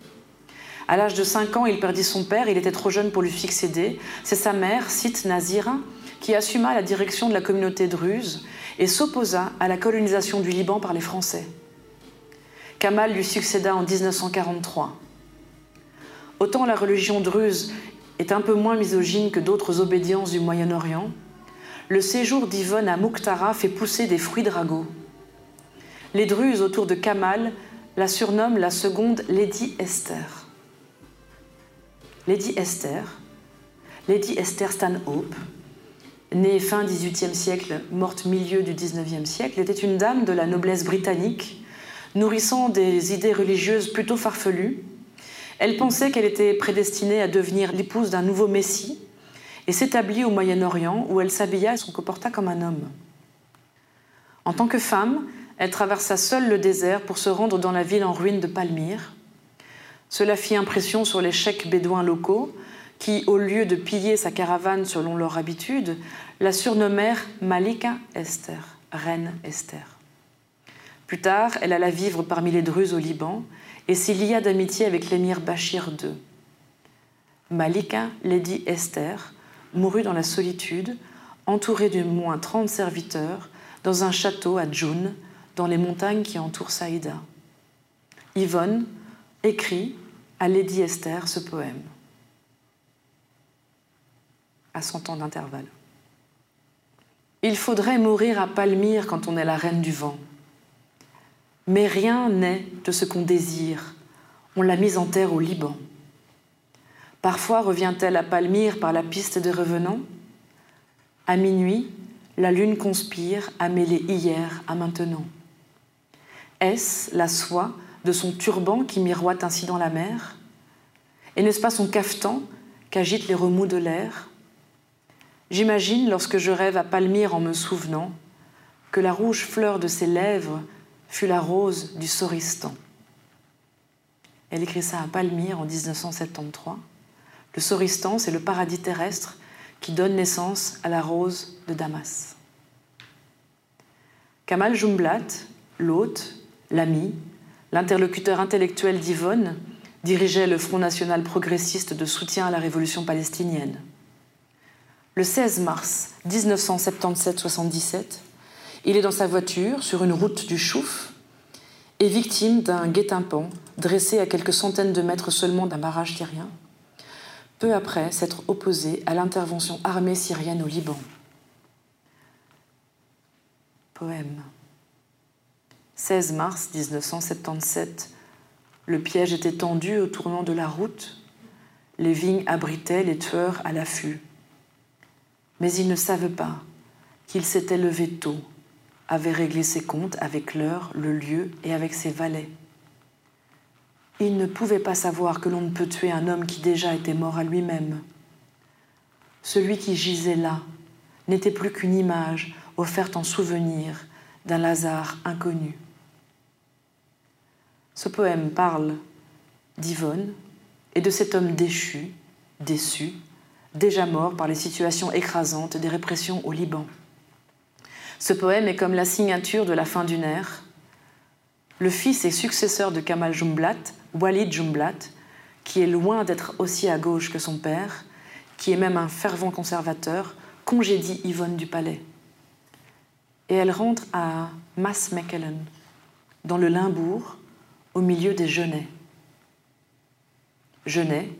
À l'âge de 5 ans, il perdit son père, il était trop jeune pour lui succéder. C'est sa mère, Sit Nazira, qui assuma la direction de la communauté druze et s'opposa à la colonisation du Liban par les Français. Kamal lui succéda en 1943. Autant la religion druze est un peu moins misogyne que d'autres obédiences du Moyen-Orient, le séjour d'Yvonne à Mukhtara fait pousser des fruits drago les Druzes autour de Kamal la surnomment la seconde Lady Esther. Lady Esther, Lady Esther Stanhope, née fin XVIIIe siècle, morte milieu du XIXe siècle, était une dame de la noblesse britannique, nourrissant des idées religieuses plutôt farfelues. Elle pensait qu'elle était prédestinée à devenir l'épouse d'un nouveau Messie et s'établit au Moyen-Orient où elle s'habilla et se comporta comme un homme. En tant que femme, elle traversa seule le désert pour se rendre dans la ville en ruine de Palmyre. Cela fit impression sur les chèques bédouins locaux qui, au lieu de piller sa caravane selon leur habitude, la surnommèrent Malika Esther, reine Esther. Plus tard, elle alla vivre parmi les Druzes au Liban et s'y lia d'amitié avec l'émir Bachir II. Malika, Lady Esther, mourut dans la solitude, entourée de moins 30 serviteurs, dans un château à Djoun, dans les montagnes qui entourent Saïda. Yvonne écrit à Lady Esther ce poème à 100 ans d'intervalle. Il faudrait mourir à Palmyre quand on est la reine du vent. Mais rien n'est de ce qu'on désire. On l'a mise en terre au Liban. Parfois revient-elle à Palmyre par la piste des revenants. À minuit, la lune conspire à mêler hier à maintenant. Est-ce la soie de son turban qui miroite ainsi dans la mer? Et n'est-ce pas son cafetan qu'agitent les remous de l'air? J'imagine, lorsque je rêve à Palmyre en me souvenant, que la rouge fleur de ses lèvres fut la rose du Soristan. Elle écrit ça à Palmyre en 1973. Le Soristan, c'est le paradis terrestre qui donne naissance à la rose de Damas. Kamal Jumblat, l'hôte, l'ami, l'interlocuteur intellectuel d'Yvonne, dirigeait le Front national progressiste de soutien à la révolution palestinienne. Le 16 mars 1977-77, il est dans sa voiture sur une route du Chouf et victime d'un guet-apens dressé à quelques centaines de mètres seulement d'un barrage syrien, peu après s'être opposé à l'intervention armée syrienne au Liban. Poème. 16 mars 1977, le piège était tendu au tournant de la route. Les vignes abritaient les tueurs à l'affût. Mais ils ne savent pas qu'il s'était levé tôt, avait réglé ses comptes avec l'heure, le lieu et avec ses valets. Il ne pouvait pas savoir que l'on ne peut tuer un homme qui déjà était mort à lui-même. Celui qui gisait là n'était plus qu'une image offerte en souvenir d'un Lazare inconnu. Ce poème parle d'Yvonne et de cet homme déchu, déçu, déjà mort par les situations écrasantes des répressions au Liban. Ce poème est comme la signature de la fin d'une ère. Le fils et successeur de Kamal Jumblat, Walid Jumblat, qui est loin d'être aussi à gauche que son père, qui est même un fervent conservateur, congédie Yvonne du palais. Et elle rentre à Mass Mechelen, dans le Limbourg, au milieu des genêts. Genêts,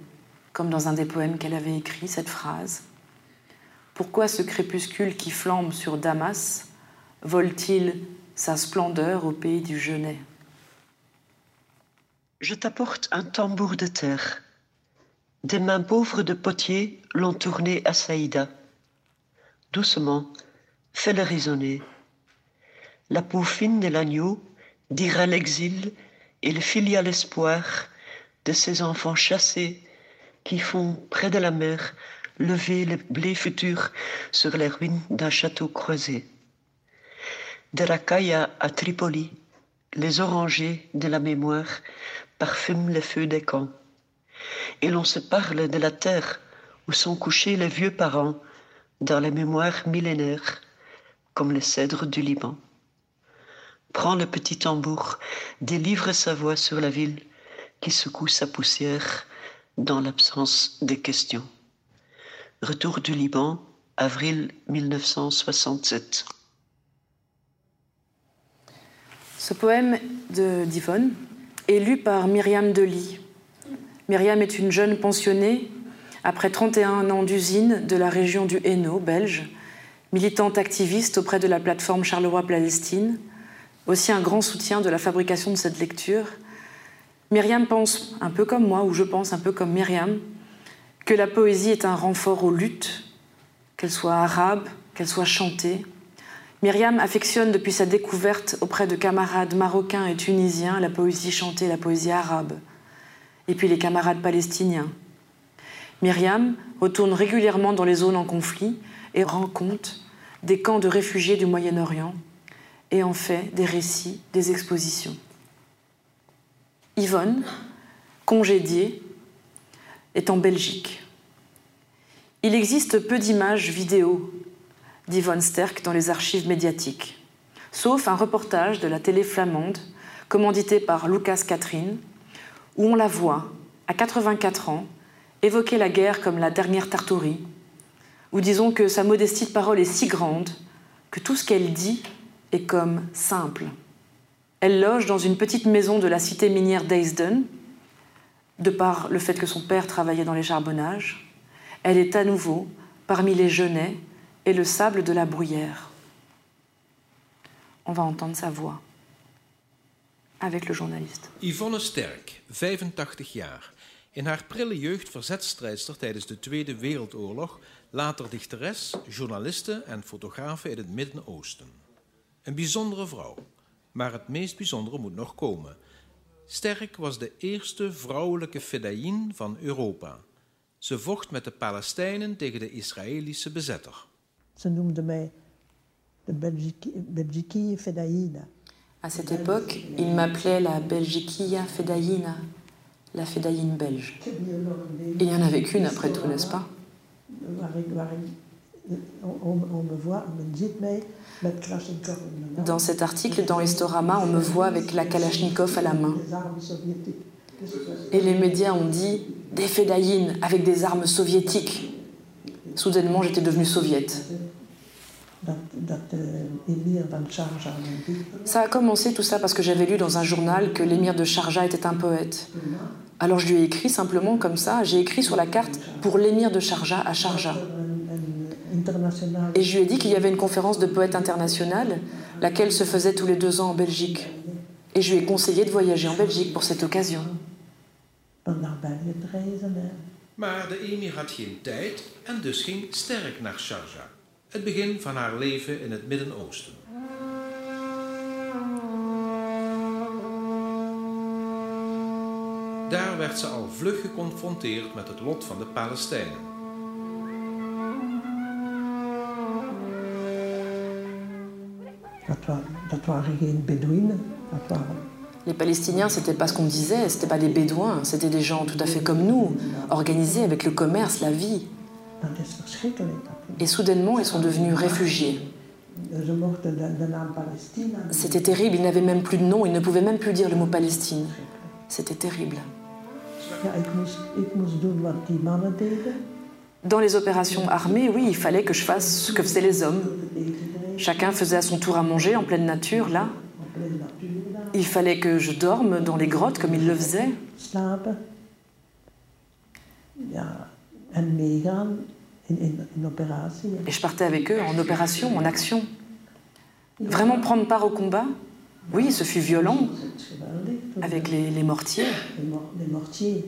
comme dans un des poèmes qu'elle avait écrit, cette phrase Pourquoi ce crépuscule qui flambe sur Damas vole-t-il sa splendeur au pays du Genêt Je t'apporte un tambour de terre. Des mains pauvres de potier l'ont tourné à Saïda. Doucement, fais-le résonner. La peau fine de l'agneau dira l'exil et le filial espoir de ces enfants chassés qui font, près de la mer, lever le blé futur sur les ruines d'un château croisé. De Raqqa à Tripoli, les orangers de la mémoire parfument les feux des camps. Et l'on se parle de la terre où sont couchés les vieux parents dans les mémoires millénaires, comme les cèdres du Liban. Prends le petit tambour, délivre sa voix sur la ville qui secoue sa poussière dans l'absence des questions. Retour du Liban, avril 1967. Ce poème de d'Yvonne est lu par Myriam Delis. Myriam est une jeune pensionnée après 31 ans d'usine de la région du Hainaut, belge, militante activiste auprès de la plateforme Charleroi-Palestine, aussi un grand soutien de la fabrication de cette lecture. Myriam pense, un peu comme moi, ou je pense un peu comme Myriam, que la poésie est un renfort aux luttes, qu'elle soit arabe, qu'elle soit chantée. Myriam affectionne depuis sa découverte auprès de camarades marocains et tunisiens la poésie chantée, la poésie arabe, et puis les camarades palestiniens. Myriam retourne régulièrement dans les zones en conflit et rend compte des camps de réfugiés du Moyen-Orient, et en fait des récits, des expositions. Yvonne, congédiée, est en Belgique. Il existe peu d'images vidéo d'Yvonne Sterck dans les archives médiatiques, sauf un reportage de la télé flamande commandité par Lucas Catherine, où on la voit, à 84 ans, évoquer la guerre comme la dernière tartourie, ou disons que sa modestie de parole est si grande que tout ce qu'elle dit est comme simple. Elle loge dans une petite maison de la cité minière d'Eisden, de par le fait que son père travaillait dans les charbonnages. Elle est à nouveau parmi les genêts et le sable de la bruyère. On va entendre sa voix avec le journaliste. Yvonne Sterk, 85 jaar. In haar prille jeugd verzetstrijdster tijdens de Tweede Wereldoorlog, later dichteres, journaliste en fotografe in het Midden-Oosten. Een bijzondere vrouw, maar het meest bijzondere moet nog komen. Sterk was de eerste vrouwelijke fedaïn van Europa. Ze vocht met de Palestijnen tegen de Israëlische bezetter. Ze noemde mij de Belgiquille fedaïna. À cette époque, il m'appelait la Belgiquilla fedaïna, la fedaïne belge. Et il n'y en avait qu'une après tout, n'est-ce pas on, me voit, on me dit mij dans cet article, dans Estorama, on me voit avec la Kalachnikov à la main. Et les médias ont dit des fédaïnes avec des armes soviétiques. Soudainement, j'étais devenue soviète. Ça a commencé tout ça parce que j'avais lu dans un journal que l'émir de Sharjah était un poète. Alors je lui ai écrit simplement comme ça, j'ai écrit sur la carte pour l'émir de Sharjah à Sharjah. Et je lui ai dit qu'il y avait une conférence de poètes internationale, laquelle se faisait tous les deux ans en Belgique. Et je lui ai conseillé de voyager en Belgique pour cette occasion. Maar de Emir had geen tijd en dus ging sterk naar Sharjah, het begin van haar leven in het Midden-Oosten. Daar werd ze al vlug geconfronteerd met het lot van de Palestijnen. Les Palestiniens, c'était pas ce qu'on disait, c'était pas des Bédouins, c'était des gens tout à fait comme nous, organisés avec le commerce, la vie. Et soudainement, ils sont devenus réfugiés. Palestina. C'était terrible, ils n'avaient même plus de nom, ils ne pouvaient même plus dire le mot Palestine. C'était terrible. Dans les opérations armées, oui, il fallait que je fasse ce que faisaient les hommes. Chacun faisait à son tour à manger en pleine nature, là. Il fallait que je dorme dans les grottes comme ils le operatie. Et je partais avec eux en opération, en action. Vraiment prendre part au combat? Oui, ce fut violent, avec les, les mortiers. Les, mor les mortiers.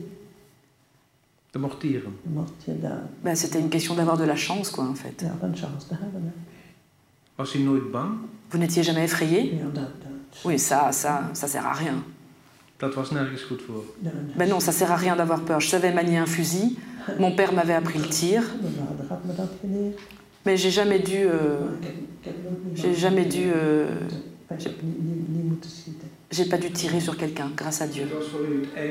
De. Ben, C'était une question d'avoir de la chance, quoi, en fait. Vous n'étiez jamais effrayé. Oui, ça, ça, ça sert à rien. Dat was nergens goed voor. Ja, Ben non, ça sert à rien d'avoir peur. Je savais manier un fusil. Mon père m'avait appris le tir. Mais j'ai jamais dû. euh, j'ai jamais dû. euh, j'ai pas dû tirer sur quelqu'un, grâce à Dieu. Ah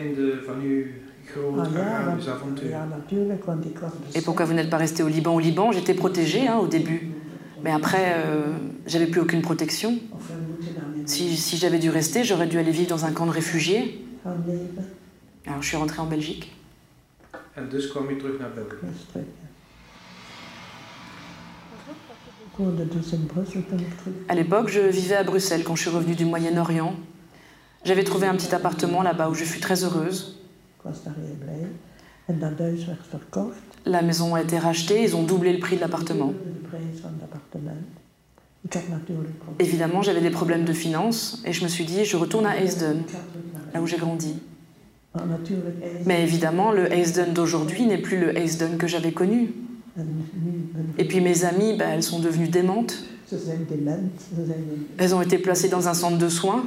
Et pourquoi vous n'êtes pas resté au Liban Au Liban, j'étais protégée hein, au début. Mais après, euh, j'avais plus aucune protection. Si, si j'avais dû rester, j'aurais dû aller vivre dans un camp de réfugiés. Alors je suis rentrée en Belgique. En dus kwam terug naar België. À l'époque, je vivais à Bruxelles quand je suis revenue du Moyen-Orient. J'avais trouvé un petit appartement là-bas où je fus très heureuse. La maison a été rachetée, ils ont doublé le prix de l'appartement. Évidemment, j'avais des problèmes de finances et je me suis dit, je retourne à naar là où j'ai grandi. Mais évidemment, le Heisden d'aujourd'hui n'est plus le Heisden que j'avais connu. Et puis mes amies, bah, elles sont devenues démentes. Elles ont été placées dans un centre de soins,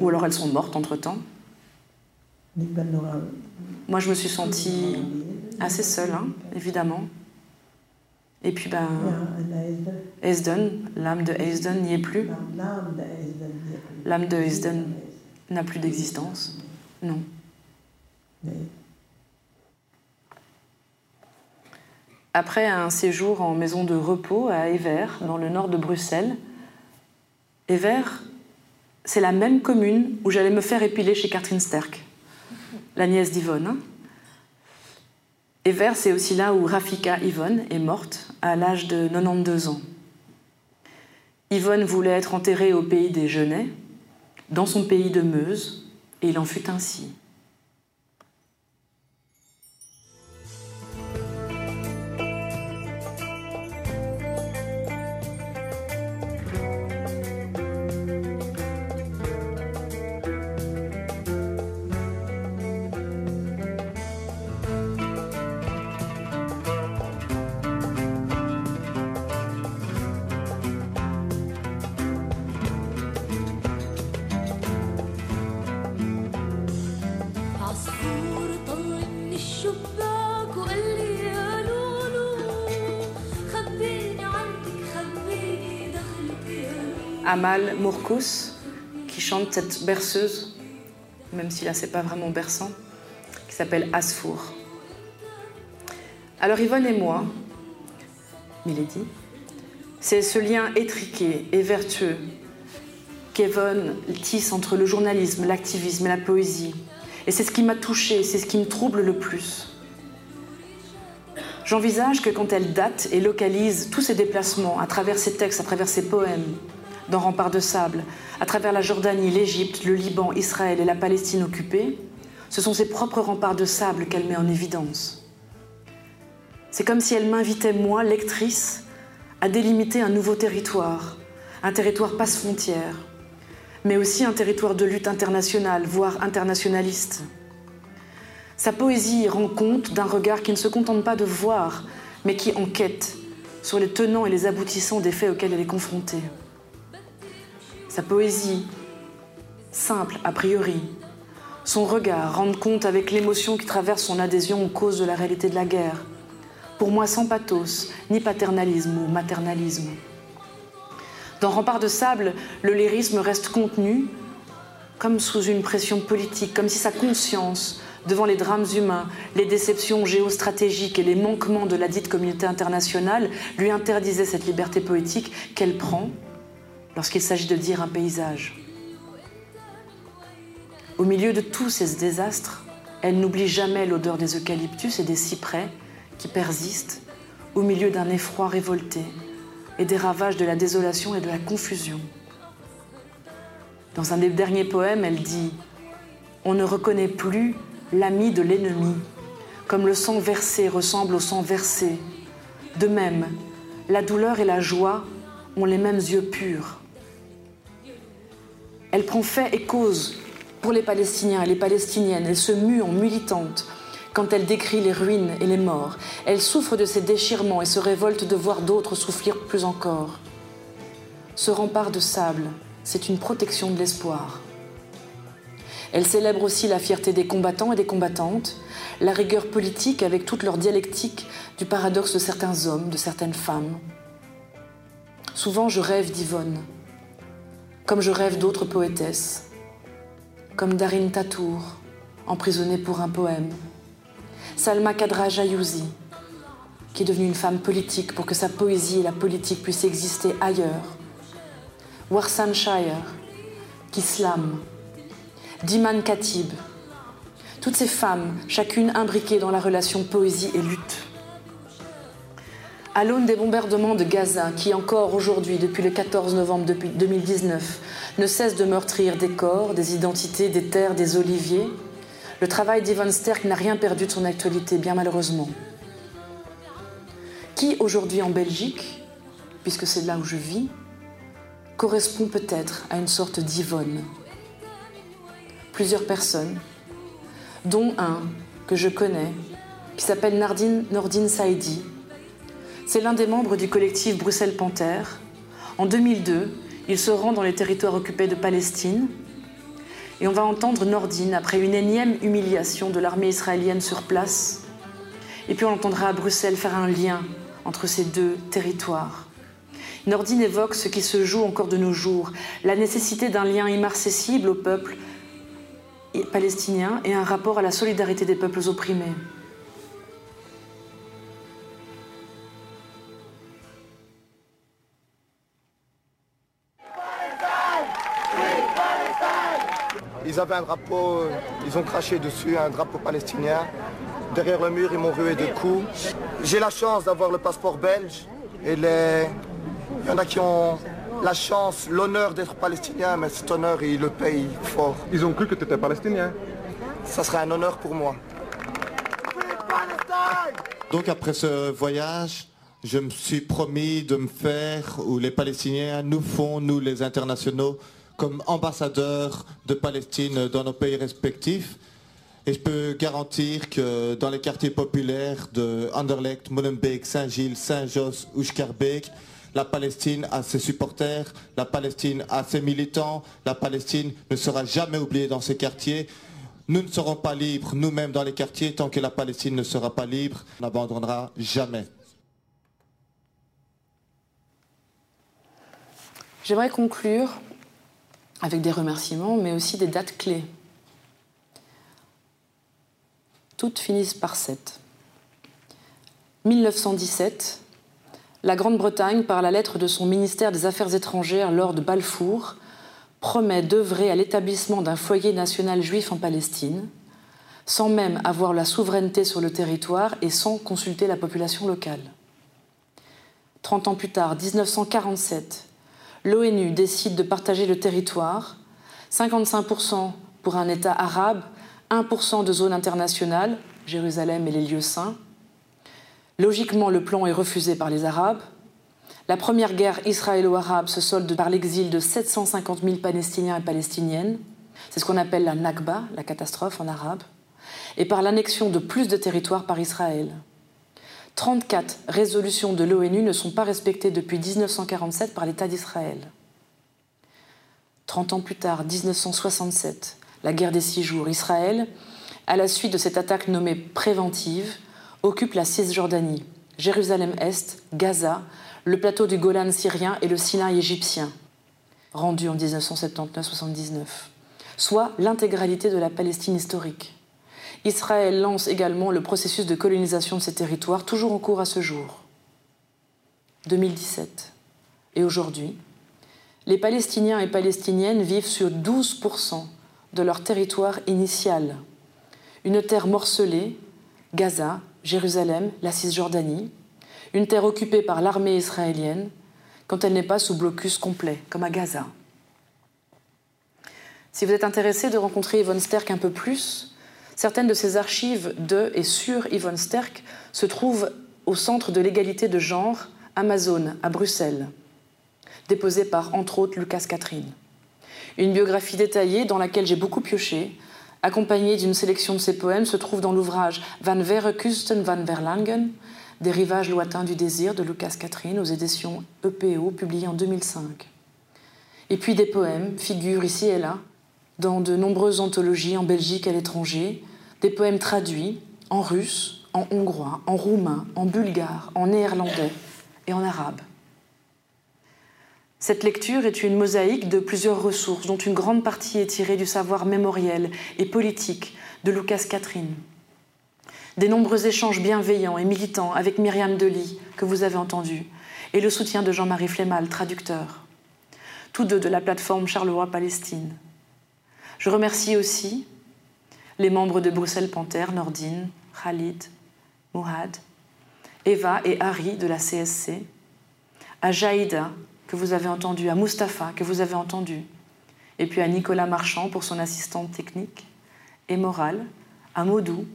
ou alors elles sont mortes entre-temps. En Ik ben nogal Moi, je me suis sentie assez seule, hein, évidemment. Et puis, ben, l'âme de Heisden n'y est plus. L'âme de Heisden n'a plus d'existence. Non. Après un séjour en maison de repos à Evere, dans le nord de Bruxelles, Evere, c'est la même commune où j'allais me faire épiler chez Catherine Sterck, la nièce d'Yvonne. hein. Evere, c'est aussi là où Rafika Yvonne est morte à l'âge de 92 ans. Yvonne voulait être enterrée au pays des Genêts, dans son pays de Meuse, et il en fut ainsi. Amal Mourkous, qui chante cette berceuse, même si là c'est pas vraiment berçant, qui s'appelle Asfour. Alors Yvonne et moi, Milady, c'est ce lien étriqué et vertueux qu'Yvonne tisse entre le journalisme, l'activisme et la poésie. Et c'est ce qui m'a touchée, c'est ce qui me trouble le plus. J'envisage que quand elle date et localise tous ses déplacements à travers ses textes, à travers ses poèmes, dans Rempart de sable, à travers la Jordanie, l'Égypte, le Liban, Israël et la Palestine occupée, ce sont ses propres remparts de sable qu'elle met en évidence. C'est comme si elle m'invitait, moi, lectrice, à délimiter un nouveau territoire, un territoire passe-frontière, mais aussi un territoire de lutte internationale, voire internationaliste. Sa poésie rend compte d'un regard qui ne se contente pas de voir, mais qui enquête sur les tenants et les aboutissants des faits auxquels elle est confrontée. Sa poésie, simple a priori, son regard rend compte avec l'émotion qui traverse son adhésion aux causes de la réalité de la guerre. Pour moi, sans pathos, ni paternalisme ou maternalisme. Dans Rempart de sable, le lyrisme reste contenu, comme sous une pression politique, comme si sa conscience, devant les drames humains, les déceptions géostratégiques et les manquements de la dite communauté internationale, lui interdisait cette liberté poétique qu'elle prend lorsqu'il s'agit de dire un paysage. Au milieu de tous ces désastres, elle n'oublie jamais l'odeur des eucalyptus et des cyprès qui persistent au milieu d'un effroi révolté et des ravages de la désolation et de la confusion. Dans un des derniers poèmes, elle dit On ne reconnaît plus l'ami de l'ennemi, comme le sang versé ressemble au sang versé. De même, la douleur et la joie ont les mêmes yeux purs. Elle prend fait et cause pour les Palestiniens et les Palestiniennes. Elle se mue en militante quand elle décrit les ruines et les morts. Elle souffre de ces déchirements et se révolte de voir d'autres souffrir plus encore. Ce rempart de sable, c'est une protection de l'espoir. Elle célèbre aussi la fierté des combattants et des combattantes, la rigueur politique avec toute leur dialectique du paradoxe de certains hommes, de certaines femmes. Souvent, je rêve d'Yvonne, comme je rêve d'autres poétesses, comme Darin Tatour, emprisonnée pour un poème, Salma Kadra Jayouzi, qui est devenue une femme politique pour que sa poésie et la politique puissent exister ailleurs, Warsan Shire, qui slame, Diman Khatib, toutes ces femmes, chacune imbriquée dans la relation poésie et lutte. À l'aune des bombardements de Gaza, qui encore aujourd'hui, depuis le 14 novembre 2019, ne cessent de meurtrir des corps, des identités, des terres, des oliviers, le travail d'Yvonne Sterk n'a rien perdu de son actualité, bien malheureusement. Qui aujourd'hui en Belgique, puisque c'est là où je vis, correspond peut-être à une sorte d'Yvonne Plusieurs personnes, dont un que je connais, qui s'appelle Nordine Saidi, c'est l'un des membres du collectif Bruxelles Panthère. En 2002, il se rend dans les territoires occupés de Palestine. Et on va entendre Nordine après une énième humiliation de l'armée israélienne sur place. Et puis on l'entendra à Bruxelles faire un lien entre ces deux territoires. Nordine évoque ce qui se joue encore de nos jours, la nécessité d'un lien immarcessible au peuple palestinien et un rapport à la solidarité des peuples opprimés. Ils avaient un drapeau, ils ont craché dessus, un drapeau palestinien. Derrière le mur, ils m'ont rué de coups. J'ai la chance d'avoir le passeport belge. Et les... il y en a qui ont la chance, l'honneur d'être palestinien, mais cet honneur, ils le payent fort. Ils ont cru que tu étais palestinien Ça serait un honneur pour moi. Donc après ce voyage, je me suis promis de me faire, ou les Palestiniens nous font, nous les internationaux, comme ambassadeurs de Palestine dans nos pays respectifs. Et je peux garantir que dans les quartiers populaires de Anderlecht, Molenbeek, Saint-Gilles, Saint-Jos ou Scherbeek, la Palestine a ses supporters, la Palestine a ses militants, la Palestine ne sera jamais oubliée dans ces quartiers. Nous ne serons pas libres nous-mêmes dans les quartiers tant que la Palestine ne sera pas libre. On n'abandonnera jamais. J'aimerais conclure avec des remerciements, mais aussi des dates clés. Toutes finissent par 7. 1917, la Grande-Bretagne, par la lettre de son ministère des Affaires étrangères lors de Balfour, promet d'œuvrer à l'établissement d'un foyer national juif en Palestine, sans même avoir la souveraineté sur le territoire et sans consulter la population locale. Trente ans plus tard, 1947, l'ONU décide de partager le territoire, 55% pour un État arabe, 1% de zone internationale, Jérusalem et les lieux saints. Logiquement, le plan est refusé par les Arabes. La première guerre israélo-arabe se solde par l'exil de 750 000 Palestiniens et Palestiniennes. C'est ce qu'on appelle la Nakba, la catastrophe en arabe. et par l'annexion de plus de territoires par Israël. 34 résolutions de l'ONU ne sont pas respectées depuis 1947 par l'État d'Israël. 30 ans plus tard, 1967, la guerre des six jours, Israël, à la suite de cette attaque nommée préventive, occupe la Cisjordanie, Jérusalem-Est, Gaza, le plateau du Golan syrien et le Sinaï égyptien, rendu en 1979-79, soit l'intégralité de la Palestine historique. Israël lance également le processus de colonisation de ces territoires, toujours en cours à ce jour. 2017. Et aujourd'hui, les Palestiniens et Palestiniennes vivent sur 12% de leur territoire initial. Une terre morcelée, Gaza, Jérusalem, la Cisjordanie, une terre occupée par l'armée israélienne quand elle n'est pas sous blocus complet, comme à Gaza. Si vous êtes intéressé de rencontrer Yvonne Sterk un peu plus, Certaines de ces archives de et sur Yvonne Sterk se trouvent au Centre de l'égalité de genre Amazon à Bruxelles, déposée par entre autres Lucas Catherine. Une biographie détaillée dans laquelle j'ai beaucoup pioché, accompagnée d'une sélection de ses poèmes, se trouve dans l'ouvrage Van Verkusten van Verlangen, Des rivages lointains du désir de Lucas Catherine aux éditions EPO, publié en 2005. Et puis des poèmes figurent ici et là dans de nombreuses anthologies en Belgique et à l'étranger, des poèmes traduits en russe, en hongrois, en roumain, en bulgare, en néerlandais et en arabe. Cette lecture est une mosaïque de plusieurs ressources, dont une grande partie est tirée du savoir mémoriel et politique de Lucas Catherine. Des nombreux échanges bienveillants et militants avec Myriam Delis, que vous avez entendu, et le soutien de Jean-Marie Flémal, traducteur, tous deux de la plateforme Charleroi-Palestine. Je remercie aussi les membres de Bruxelles Panthère, Nordine, Khalid, Mourad, Eva et Harry de la CSC, à Jaïda, que vous avez entendu, à Mustapha, que vous avez entendu, et puis à Nicolas Marchand pour son assistante technique, et Moral, à Maudou,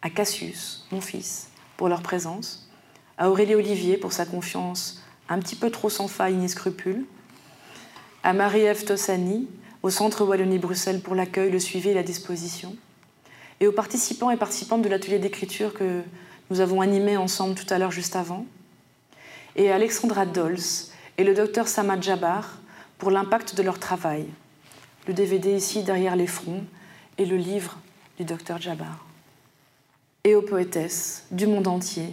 à Cassius, mon fils, pour leur présence, à Aurélie Olivier pour sa confiance un petit peu trop sans faille ni scrupule, à Marie-Ève Tossani, au Centre Wallonie-Bruxelles pour l'accueil, le suivi et la disposition, et aux participants et participantes de l'atelier d'écriture que nous avons animé ensemble tout à l'heure juste avant, et à Alexandra Dols et le docteur Samad Jabbar pour l'impact de leur travail. Le DVD ici derrière les fronts et le livre du docteur Jabbar. Et aux poétesses du monde entier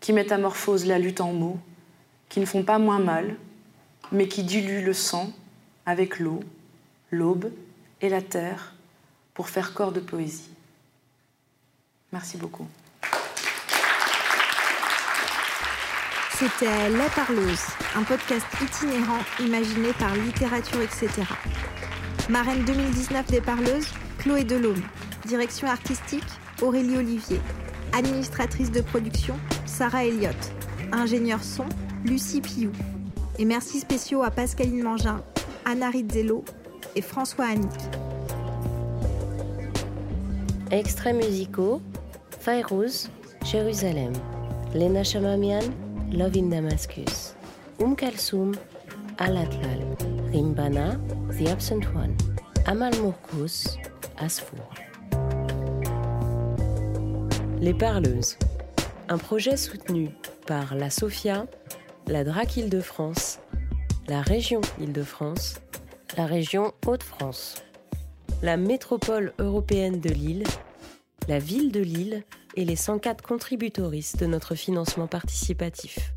qui métamorphosent la lutte en mots, qui ne font pas moins mal, mais qui diluent le sang avec l'eau, l'aube et la terre pour faire corps de poésie. Merci beaucoup. C'était La Parleuse, un podcast itinérant imaginé par Littérature, etc. Marraine 2019 des Parleuses, Chloé Delhomme. Direction artistique, Aurélie Olivier. Administratrice de production, Sarah Elliott. Ingénieur son, Lucie Piou. Et merci spéciaux à Pascaline Mangin, Anna Rizzello et François Annick. Extraits musicaux Fayrouz, Jérusalem. Lena Shamamian, Love in Damascus. Um Kalsoum, Al-Atlal. Rimbana, The Absent One. Amal Mourkous, Asfour. Les Parleuses. Un projet soutenu par la SOFIA, la DRAC Île-de-France, la région Île-de-France, la région Hauts-de-France, la métropole européenne de Lille, la ville de Lille et les 104 contributoristes de notre financement participatif.